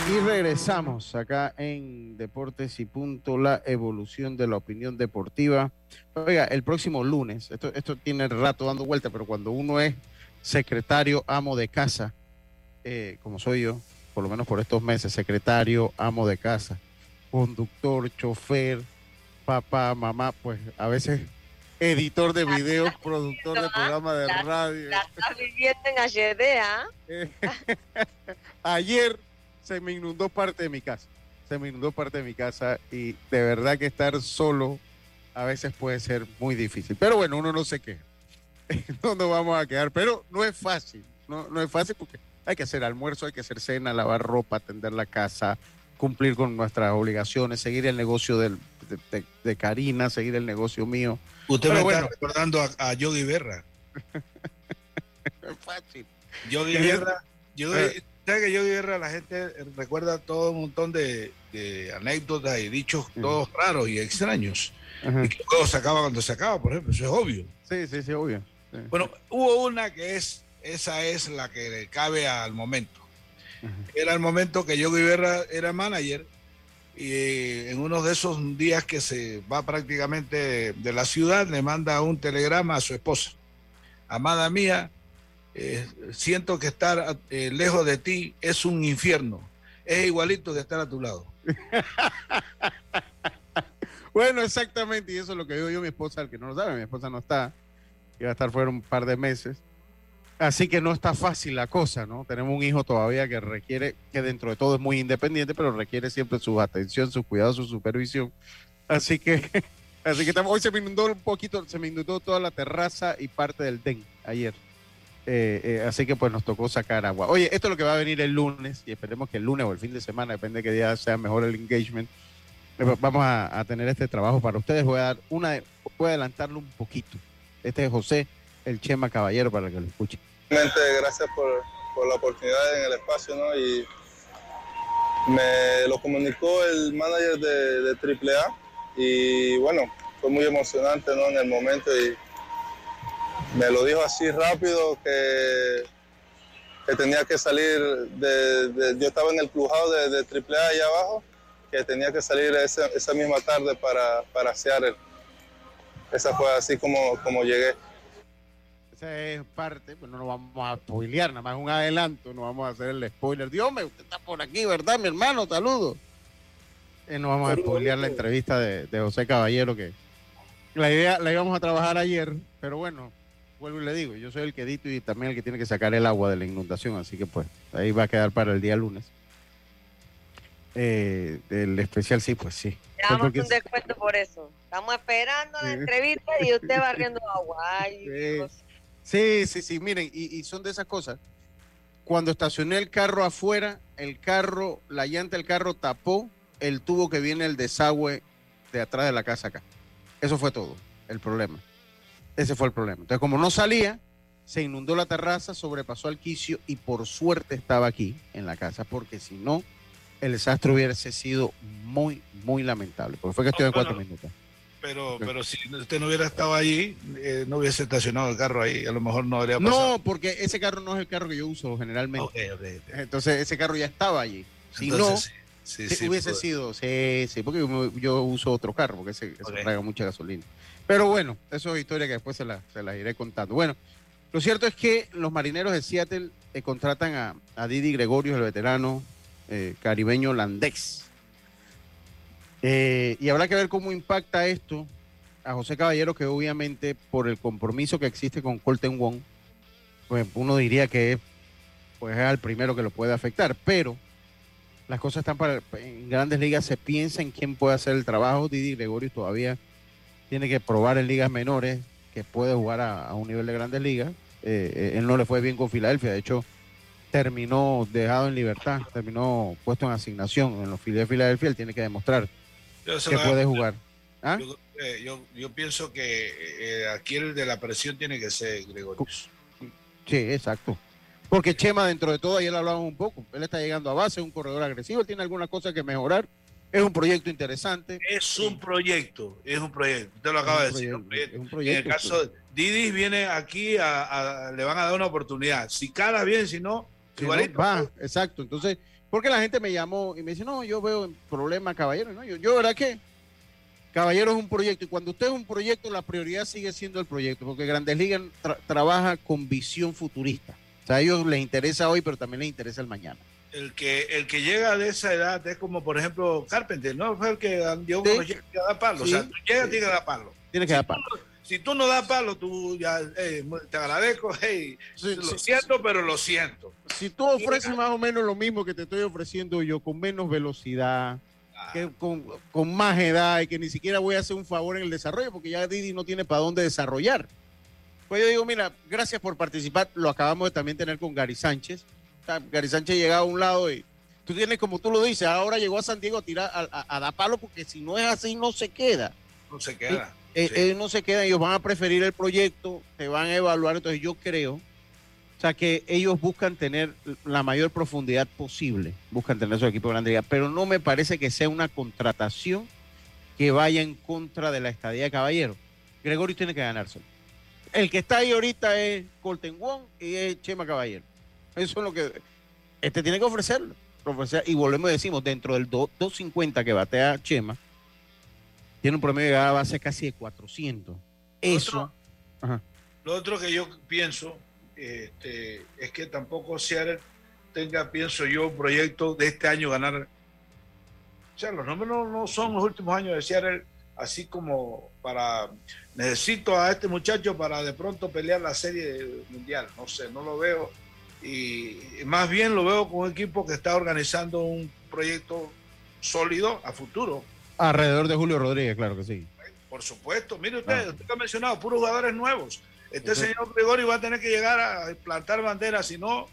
Y regresamos acá en Deportes y Punto, la evolución de la opinión deportiva. Oiga, el próximo lunes, esto, esto tiene rato dando vuelta, pero cuando uno es secretario, amo de casa, eh, como soy yo, por lo menos por estos meses, secretario, amo de casa, conductor, chofer, papá, mamá, pues a veces editor de videos, productor de programas de La- radio. La estás viviendo en HD, ¿ah? Ayer se me inundó parte de mi casa. Se me inundó parte de mi casa y de verdad que estar solo a veces puede ser muy difícil. Pero bueno, uno no se queja. No nos vamos a quedar, pero no es fácil. No, no es fácil porque hay que hacer almuerzo, hay que hacer cena, lavar ropa, atender la casa, cumplir con nuestras obligaciones, seguir el negocio del- de, de- de Karina, seguir el negocio mío. Usted Pero me bueno. está recordando a, a Yogi Berra. Es fácil. Yogi Berra. Eh. ¿Sabe que Yogi Berra la gente recuerda todo un montón de, de anécdotas y dichos todos raros y extraños? Y que luego se acaba cuando se acaba, por ejemplo, eso es obvio. Sí, sí, sí, obvio. Sí. Bueno, hubo una que es, esa es la que le cabe al momento. Era el momento que Yogi Berra era manager y en uno de esos días que se va prácticamente de la ciudad le manda un telegrama a su esposa. Amada mía, eh, siento que estar eh, lejos de ti es un infierno. Es igualito que estar a tu lado. Bueno, exactamente, y eso es lo que digo yo, mi esposa, el que no lo sabe, mi esposa no está, iba a estar fuera un par de meses, así que no está fácil la cosa, ¿no? Tenemos un hijo todavía que requiere, que dentro de todo es muy independiente, pero requiere siempre su atención, su cuidado, su supervisión, así que, así que estamos- hoy se me inundó un poquito, se me inundó toda la terraza y parte del DEN ayer. Eh, eh, así que pues nos tocó sacar agua. Oye, esto es lo que va a venir el lunes y esperemos que el lunes o el fin de semana, depende de qué día sea mejor el engagement, vamos a, tener este trabajo para ustedes. Voy a dar una, voy a adelantarlo un poquito. Este es José, el Chema Caballero, para que lo escuchen. Gracias por, la oportunidad en el espacio, ¿no? Y me lo comunicó el manager de, de AAA y bueno, fue muy emocionante, ¿no? En el momento y me lo dijo así rápido que, que tenía que salir de, yo estaba en el crujado de, de AAA allá abajo que tenía que salir esa, esa misma tarde para, para Seattle. Esa fue así como, como llegué. Esa es parte, pues no nos vamos a spoilear, nada más un adelanto, no vamos a hacer el spoiler. Dios me usted está por aquí, ¿verdad, mi hermano? Saludos. Eh, no vamos a spoilear la entrevista de, de, José Caballero, que la idea la íbamos a trabajar ayer, pero bueno, vuelvo y le digo, yo soy el que edito y también el que tiene que sacar el agua de la inundación, así que pues ahí va a quedar para el día lunes. Eh, el especial, sí, pues sí. Le damos un descuento por eso. Estamos esperando la entrevista y usted va riendo agua. sí, sí, sí, miren, y, son de esas cosas. Cuando estacioné el carro afuera, el carro, la llanta del carro tapó el tubo que viene el desagüe de atrás de la casa acá. Eso fue todo, el problema. Ese fue el problema. Entonces, como no salía, se inundó la terraza, sobrepasó al quicio y por suerte estaba aquí en la casa, porque si no, el desastre hubiese sido muy, muy lamentable, porque fue cuestión de cuatro minutos. Pero, pero si usted no hubiera estado allí, eh, no hubiese estacionado el carro ahí, a lo mejor no habría pasado. No, porque ese carro no es el carro que yo uso generalmente. Entonces ese carro ya estaba allí. Si no, sí, hubiese sido, sí, sí, porque yo, uso otro carro, porque ese, traga mucha gasolina. Pero bueno, eso es historia que después se las la iré contando. Bueno, lo cierto es que los marineros de Seattle eh, contratan a, a Didi Gregorio, el veterano, eh, caribeño holandés. Eh, y habrá que ver cómo impacta esto a José Caballero, que obviamente por el compromiso que existe con Colton Wong, pues uno diría que pues es el primero que lo puede afectar, pero las cosas están para en grandes ligas se piensa en quién puede hacer el trabajo. Didi Gregorio todavía tiene que probar en ligas menores que puede jugar a, un nivel de grandes ligas. Eh, él no le fue bien con Filadelfia, de hecho terminó dejado en libertad, terminó puesto en asignación en los de Filadelfia, él tiene que demostrar que puede jugar. ¿Ah? Yo, pienso que eh, aquí el de la presión tiene que ser Gregorio. Sí, exacto. Porque Chema, dentro de todo, ayer hablamos un poco, él está llegando a base, es un corredor agresivo, tiene algunas cosas que mejorar, es un proyecto interesante. Es un proyecto, es un proyecto, usted lo acaba de decir. Es un proyecto. En el caso, Didi viene aquí, a, le van a dar una oportunidad. Si cala bien, si no, va, exacto. Entonces, porque la gente me llamó y me dice, no, yo veo problema, caballero. No, yo, yo, ¿verdad que? Caballero es un proyecto y cuando usted es un proyecto, la prioridad sigue siendo el proyecto, porque Grandes Ligas trabaja con visión futurista. O sea, a ellos les interesa hoy, pero también les interesa el mañana. El que, el que llega de esa edad es como, por ejemplo, Carpenter, ¿no? Fue el que dio sí. llega a dar palo. o sea, tú llegas, tiene que dar palo. Tiene que dar palo si tú no das palo, tú ya te agradezco, hey, lo siento, pero lo siento. Si tú ofreces más o menos lo mismo que te estoy ofreciendo yo, con menos velocidad, ah. que con, más edad y que ni siquiera voy a hacer un favor en el desarrollo, porque ya Didi no tiene para dónde desarrollar. Pues yo digo, mira, gracias por participar. Lo acabamos de también tener con Gary Sánchez. Gary Sánchez llega a un lado y tú tienes, como tú lo dices, ahora llegó a San Diego a tirar, a dar palo, porque si no es así, no se queda. No se queda. Eh, ellos no se quedan, ellos van a preferir el proyecto, te van a evaluar. Entonces yo creo, o sea, que ellos buscan tener la mayor profundidad posible, buscan tener su equipo de grande pero no me parece que sea una contratación que vaya en contra de la estadía de Caballero. Gregorio tiene que ganárselo. El que está ahí ahorita es Colten Wong y es Chema Caballero. Eso es lo que este tiene que ofrecerlo. y volvemos y decimos, dentro del 250 que batea Chema, tiene un promedio de base casi de 400. Eso. Lo otro, que yo pienso este, es que tampoco Seattle tenga, pienso yo, un proyecto de este año ganar. O sea, los números no son los últimos años de Seattle, así como para. Necesito a este muchacho para de pronto pelear la serie mundial. No sé, no lo veo. Y más bien lo veo con un equipo que está organizando un proyecto sólido a futuro Alrededor de Julio Rodríguez, claro que sí. Por supuesto. Mire usted, ah. usted ha mencionado puros jugadores nuevos. Este señor Gregorio va a tener que llegar a plantar banderas, si no,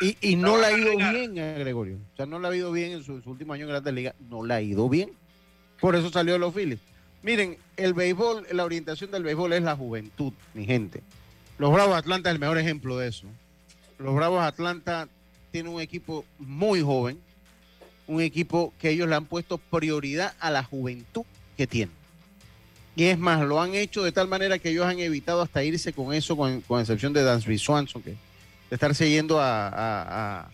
y, y no le ha ido bien a Gregorio. O sea, no le ha ido bien en su, último año en Grandes Ligas. No le ha ido bien. Por eso salió de los Phillies. Miren, el béisbol, la orientación del béisbol es la juventud, mi gente. Los Bravos Atlanta es el mejor ejemplo de eso. Los Bravos Atlanta tienen un equipo muy joven, un equipo que ellos le han puesto prioridad a la juventud que tienen. Y es más, lo han hecho de tal manera que ellos han evitado hasta irse con eso, con, excepción de Dansby Swanson, que de estarse yendo a,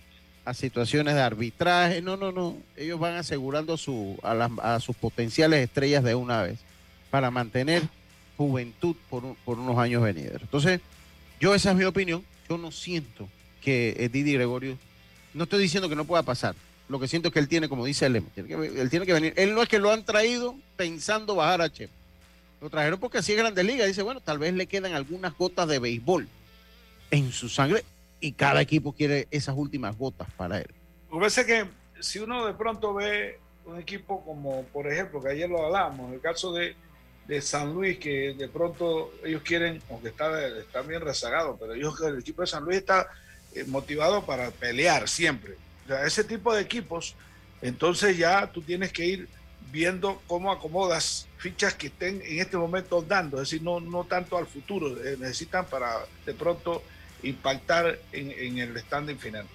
situaciones de arbitraje. No, no, no. Ellos van asegurando su, a, sus potenciales estrellas de una vez para mantener juventud por, por unos años venideros. Entonces, yo esa es mi opinión. Yo no siento que Didi Gregorio, no estoy diciendo que no pueda pasar. Lo que siento es que él tiene, como dice él, él tiene que venir. Él no es que lo han traído pensando bajar a Che. Lo trajeron porque así es Grandes Ligas. Dice, bueno, tal vez le quedan algunas gotas de béisbol en su sangre y cada equipo quiere esas últimas gotas para él. Parece que si uno de pronto ve un equipo como, por ejemplo, que ayer lo hablamos, el caso de de San Luis que de pronto ellos quieren, aunque está, está bien rezagado, pero ellos, el equipo de San Luis está eh, motivado para pelear siempre. O sea, ese tipo de equipos, entonces ya tú tienes que ir viendo cómo acomodas fichas que estén en este momento dando, es decir, no, no tanto al futuro, eh, necesitan para de pronto impactar en, en el standing final.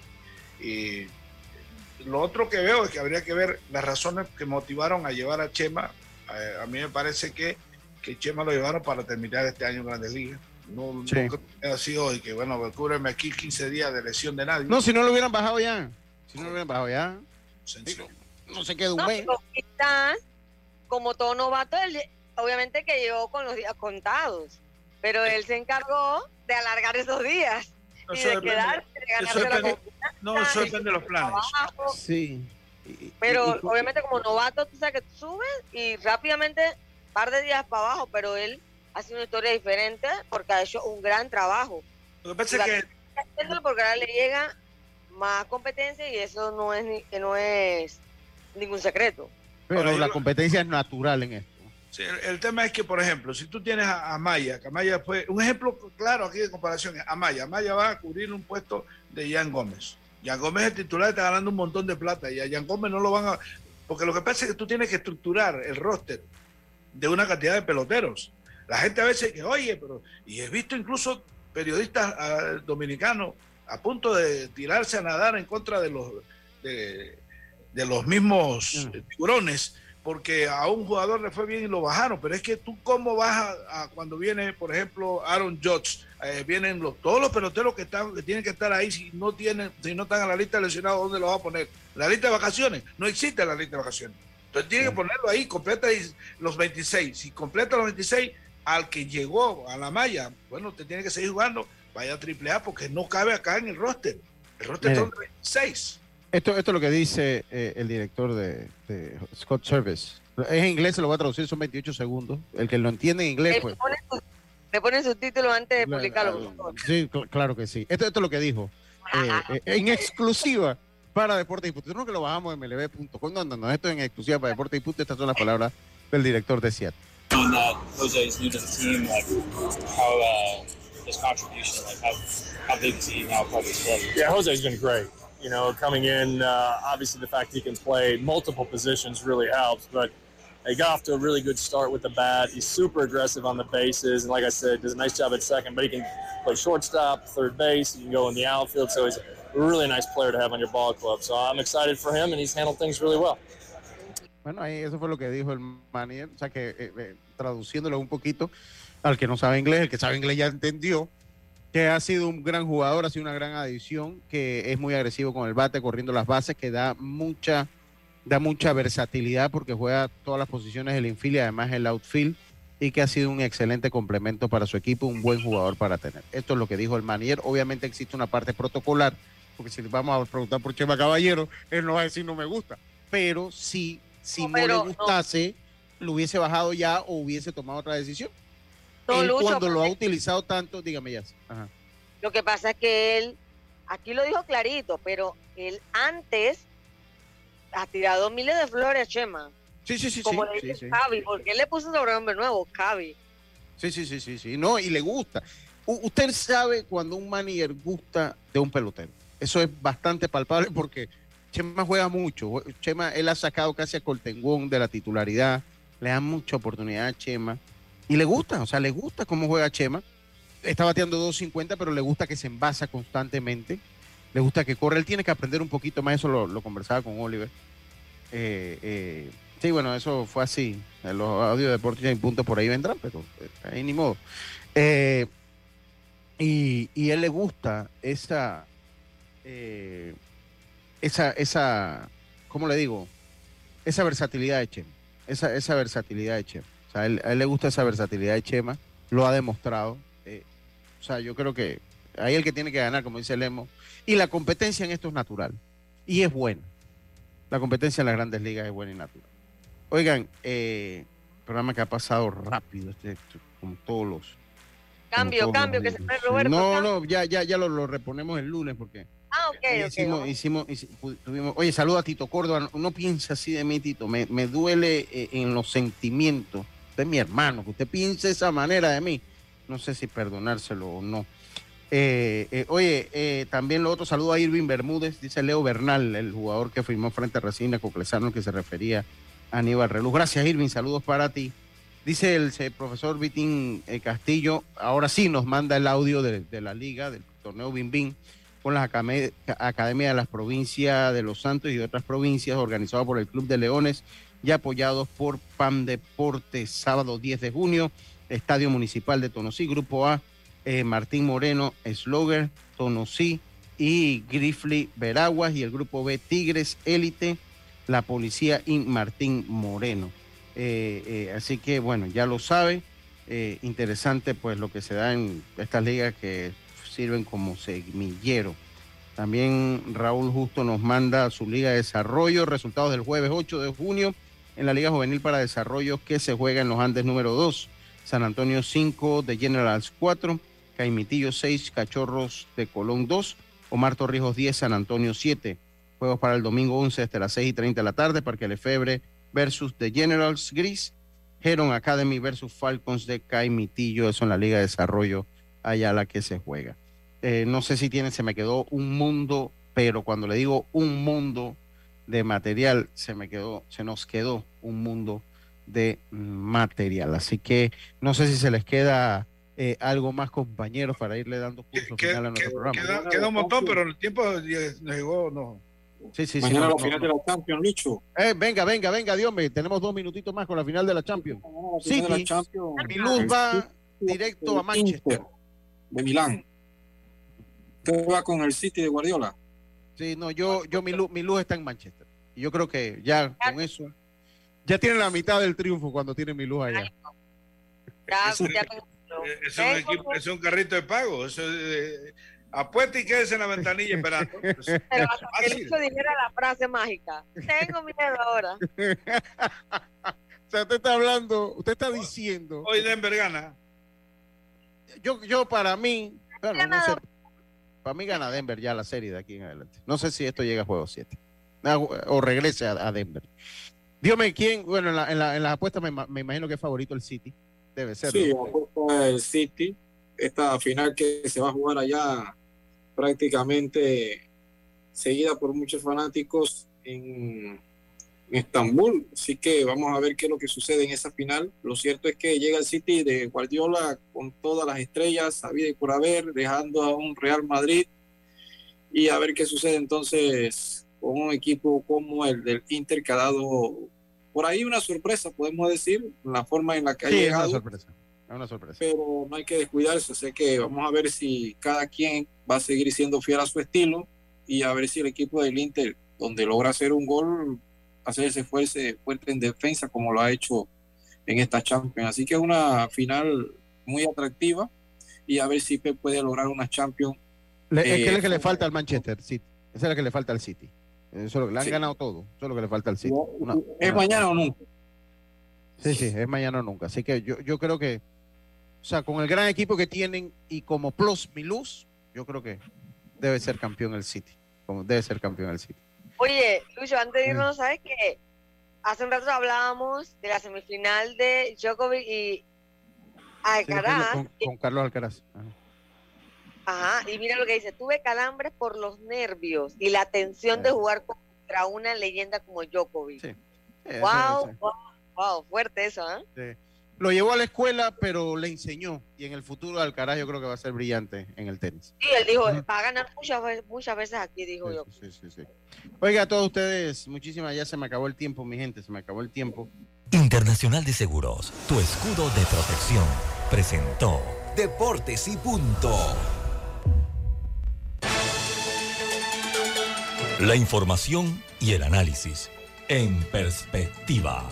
Y lo otro que veo es que habría que ver las razones que motivaron a llevar a Chema eh, a mí me parece que, que Chema lo llevaron para terminar este año en Grandes Ligas. No, ha sido que, bueno, cúbreme aquí 15 días de lesión de nadie. No, si no lo hubieran bajado ya. Si no lo hubieran bajado ya. no se quedó un mes. como todo novato, él, obviamente que llegó con los días contados. Pero él se encargó de alargar esos días. y de quedarse, de ganarse la No, eso depende de los planes. Sí. Pero obviamente como novato, tú sabes que tú subes y rápidamente, par de días para abajo, pero él ha sido una historia diferente porque ha hecho un gran trabajo. Lo que pasa es que... Porque ahora le llega más competencia y eso no es, ni, que no es ningún secreto. Pero la competencia es natural en esto. Sí, el, tema es que, por ejemplo, si tú tienes a, Maya, que Amaya fue un ejemplo claro aquí de comparación es Amaya. Amaya va a cubrir un puesto de Jan Gómez. Jan Gómez es titular, está ganando un montón de plata y a Jan Gómez no lo van a... Porque lo que pasa es que tú tienes que estructurar el roster de una cantidad de peloteros. La gente a veces que, oye, pero... Y he visto incluso periodistas ah, dominicanos a punto de tirarse a nadar en contra de los, de, los mismos mm. tiburones porque a un jugador le fue bien y lo bajaron, pero es que tú cómo vas a, cuando viene, por ejemplo, Aaron Judge, eh, vienen los, todos los peloteros que están que tienen que estar ahí si no tienen si no están en la lista de lesionados, ¿dónde los va a poner? La lista de vacaciones, no existe la lista de vacaciones. Entonces tiene que ponerlo ahí, completa los 26. Si completa los 26, al que llegó a la malla, bueno, te tiene que seguir jugando, vaya a triple A porque no cabe acá en el roster. El roster son 26. Esto, esto es lo que dice eh, el director de, Scott Service. Es en inglés, se lo voy a traducir, son 28 segundos. El que lo entiende en inglés, pues. Le ponen subtítulos antes de publicarlo. Sí, claro que sí. Esto, esto es lo que dijo. Eh, eh, en exclusiva para Deportes y Punto. No que lo bajamos en mlb.com. No, no, no. Esto es en exclusiva para Deportes y Punto. Estas son las palabras del director de Seattle. Jose is new to the team, like how his contribution, like how, how big is he now part of this club? Yeah, Jose's been great. You know, coming in, uh, obviously the fact he can play multiple positions really helps, but he got off to a really good start with the bat. He's super aggressive on the bases, and like I said, does a nice job at second. But he can play shortstop, third base. He can go in the outfield. So he's a really nice player to have on your ball club. So I'm excited for him, and he's handled things really well. Bueno, ahí eso fue lo que dijo el manager. O sea que eh, eh, traduciéndolo un poquito al que no sabe inglés, el que sabe inglés ya entendió que ha sido un gran jugador, ha sido una gran adición, que es muy agresivo con el bate, corriendo las bases, que da mucha, da mucha versatilidad porque juega todas las posiciones del infield y además el outfield, y que ha sido un excelente complemento para su equipo, un buen jugador para tener. Esto es lo que dijo el Manier. Obviamente existe una parte protocolar, porque si vamos a preguntar por Chema Caballero, él no va a decir no me gusta, pero sí, si no, le gustase, lo hubiese bajado ya o hubiese tomado otra decisión cuando lo ha utilizado tanto, dígame ya. Lo que pasa es que él, aquí lo dijo clarito, pero él antes ha tirado miles de flores a Chema. Sí, sí, sí. Como sí, le dice Cavi, porque él le puso un sobrenombre nuevo, Cavi. Sí, sí, sí, sí, sí. No, y le gusta. usted sabe cuando un manager gusta de un pelotero. Eso es bastante palpable porque Chema juega mucho. Chema, él ha sacado casi a Coltengón de la titularidad. Le da mucha oportunidad a Chema. Y le gusta, o sea, le gusta cómo juega Chema. Está bateando 2.50, pero le gusta que se envasa constantemente. Le gusta que corre. Él tiene que aprender un poquito más. Eso lo, conversaba con Oliver. Eh, eh, sí, bueno, eso fue así. Los audios de deportes y puntos por ahí vendrán, pero eh, ahí ni modo. y, y él le gusta esa, esa, esa, ¿cómo le digo? Esa versatilidad de Chema. Esa, esa versatilidad de Chema. O sea, a él, le gusta esa versatilidad de Chema. Lo ha demostrado. Eh, o sea, yo creo que ahí el que tiene que ganar, como dice Lemo. Y la competencia en esto es natural. Y es buena. La competencia en las grandes ligas es buena y natural. Oigan, eh, programa que ha pasado rápido, este, como todos los. Cambio, cambio, que se Roberto. No, no, ya, ya, ya lo, lo reponemos el lunes porque Ah, ok, hicimos, hicimos, tuvimos, oye, saludo a Tito Córdoba. No piensa así de mí, Tito. Me, duele eh, en los sentimientos. Usted es mi hermano, que usted piense esa manera de mí. No sé si perdonárselo o no. Eh, eh, oye, también lo otro, saludo a Irving Bermúdez, dice Leo Bernal, el jugador que firmó frente a Resina Coclesano, que se refería a Aníbal Reluz. Gracias, Irving, saludos para ti. Dice el, profesor Vitín Castillo, ahora sí nos manda el audio de, la liga, del torneo Bim Bim con las academias de las provincias de Los Santos y otras provincias, organizado por el Club de Leones y apoyados por PAM Deportes, sábado 10 de junio, Estadio Municipal de Tonosí, Grupo A, eh, Martín Moreno, Sloger, Tonosí y Grifly Veraguas, y el Grupo B, Tigres, Élite, la Policía y Martín Moreno. Eh, eh, así que, bueno, ya lo sabe, interesante pues lo que se da en estas ligas que sirven como semillero. También Raúl Justo nos manda su Liga de Desarrollo, resultados del jueves 8 de junio en la Liga Juvenil para Desarrollo que se juega en los Andes número 2. San Antonio 5 de Generals 4, Caimitillo 6, Cachorros de Colón 2, Omar Torrijos 10, San Antonio 7. Juegos para el domingo 11 hasta las 6 y 30 de la tarde, Parque Lefebre versus The Generals Gris, Heron Academy versus Falcons de Caimitillo, eso en la Liga de Desarrollo allá la que se juega. Eh, no sé si tiene, se me quedó un mundo, pero cuando le digo un mundo de material, se me quedó, se nos quedó un mundo de material. Así que no sé si se les queda eh, algo más, compañeros, para irle dando curso final a nuestro programa. Queda, un montón, pero el tiempo nos llegó, no. Sí, sí, Mañana la final de la Champions. Eh, venga, venga, venga, Dios mío, tenemos dos minutitos más con la final de la Champions. Sí, mi luz va directo a Manchester. De Milán va con el City de Guardiola? Sí, no, yo, yo mi, luz, mi luz está en Manchester. Y yo creo que ya con eso, ya tiene la mitad del triunfo cuando tiene mi luz allá. Es un, es un, carrito de pago. Eso es, apuesta y quédese en la ventanilla esperando. Pero hasta que dijera la frase mágica. Tengo miedo ahora. o sea, usted está hablando, usted está diciendo. Hoy Denver gana. Yo, yo para mí, bueno, no sé, para mí gana Denver ya la serie de aquí en adelante. No sé si esto llega a juego 7 ah, o regrese a, Denver. Dígame quién, bueno, en, la, en, la, en las apuestas me, imagino que es favorito el City. Debe ser. Sí, el City. Esta final que se va a jugar allá prácticamente seguida por muchos fanáticos en en Estambul. Así que vamos a ver qué es lo que sucede en esa final. Lo cierto es que llega el City de Guardiola con todas las estrellas, vida y por haber, dejando a un Real Madrid. Y a ver qué sucede entonces con un equipo como el del Inter, que ha dado por ahí una sorpresa, podemos decir, la forma en la que ha llegado. Es una sorpresa. Es una sorpresa. Pero no hay que descuidarse. Así que vamos a ver si cada quien va a seguir siendo fiel a su estilo y a ver si el equipo del Inter, donde logra hacer un gol, hacer ese fuerte, fuerte en defensa como lo ha hecho en esta Champions. Así que es una final muy atractiva y a ver si puede lograr una Champions. es que es lo que le falta al Manchester City. Esa es la que le falta al City. Eso, le han ganado todo. Eso es lo que le falta al City. ¿Es mañana o nunca? Sí, sí, es mañana o nunca. Así que yo, yo creo que, o sea, con el gran equipo que tienen y como plus mi luz, yo creo que debe ser campeón el City. Como debe ser campeón el City. Oye, Lucho, antes de irnos, ¿sabes qué? Hace un rato hablábamos de la semifinal de Djokovic y Alcaraz. con, Carlos Alcaraz. Ajá, y mira lo que dice, tuve calambres por los nervios y la tensión de jugar contra una leyenda como Djokovic. Sí. wow, wow, wow, fuerte eso, ¿ah? Sí. Lo llevó a la escuela, pero le enseñó. Y en el futuro Alcaraz yo creo que va a ser brillante en el tenis. Sí, él dijo, va a ganar muchas, muchas veces aquí, dijo yo. Sí, sí, sí. Oiga, a todos ustedes, muchísimas, ya se me acabó el tiempo, mi gente, se me acabó el tiempo. Internacional de Seguros, tu escudo de protección, presentó Deportes y punto. la información y el análisis en perspectiva.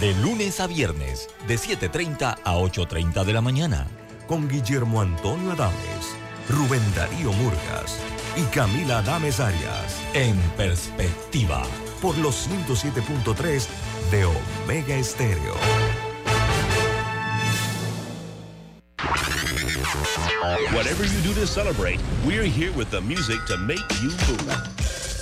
De lunes a viernes, de 7.30 a 8.30 de la mañana. Con Guillermo Antonio Adames, Rubén Darío Murgas y Camila Adames Arias. En perspectiva. Por los 107.3 de Omega Estéreo. Whatever you do to celebrate, we're here with the music to make you move.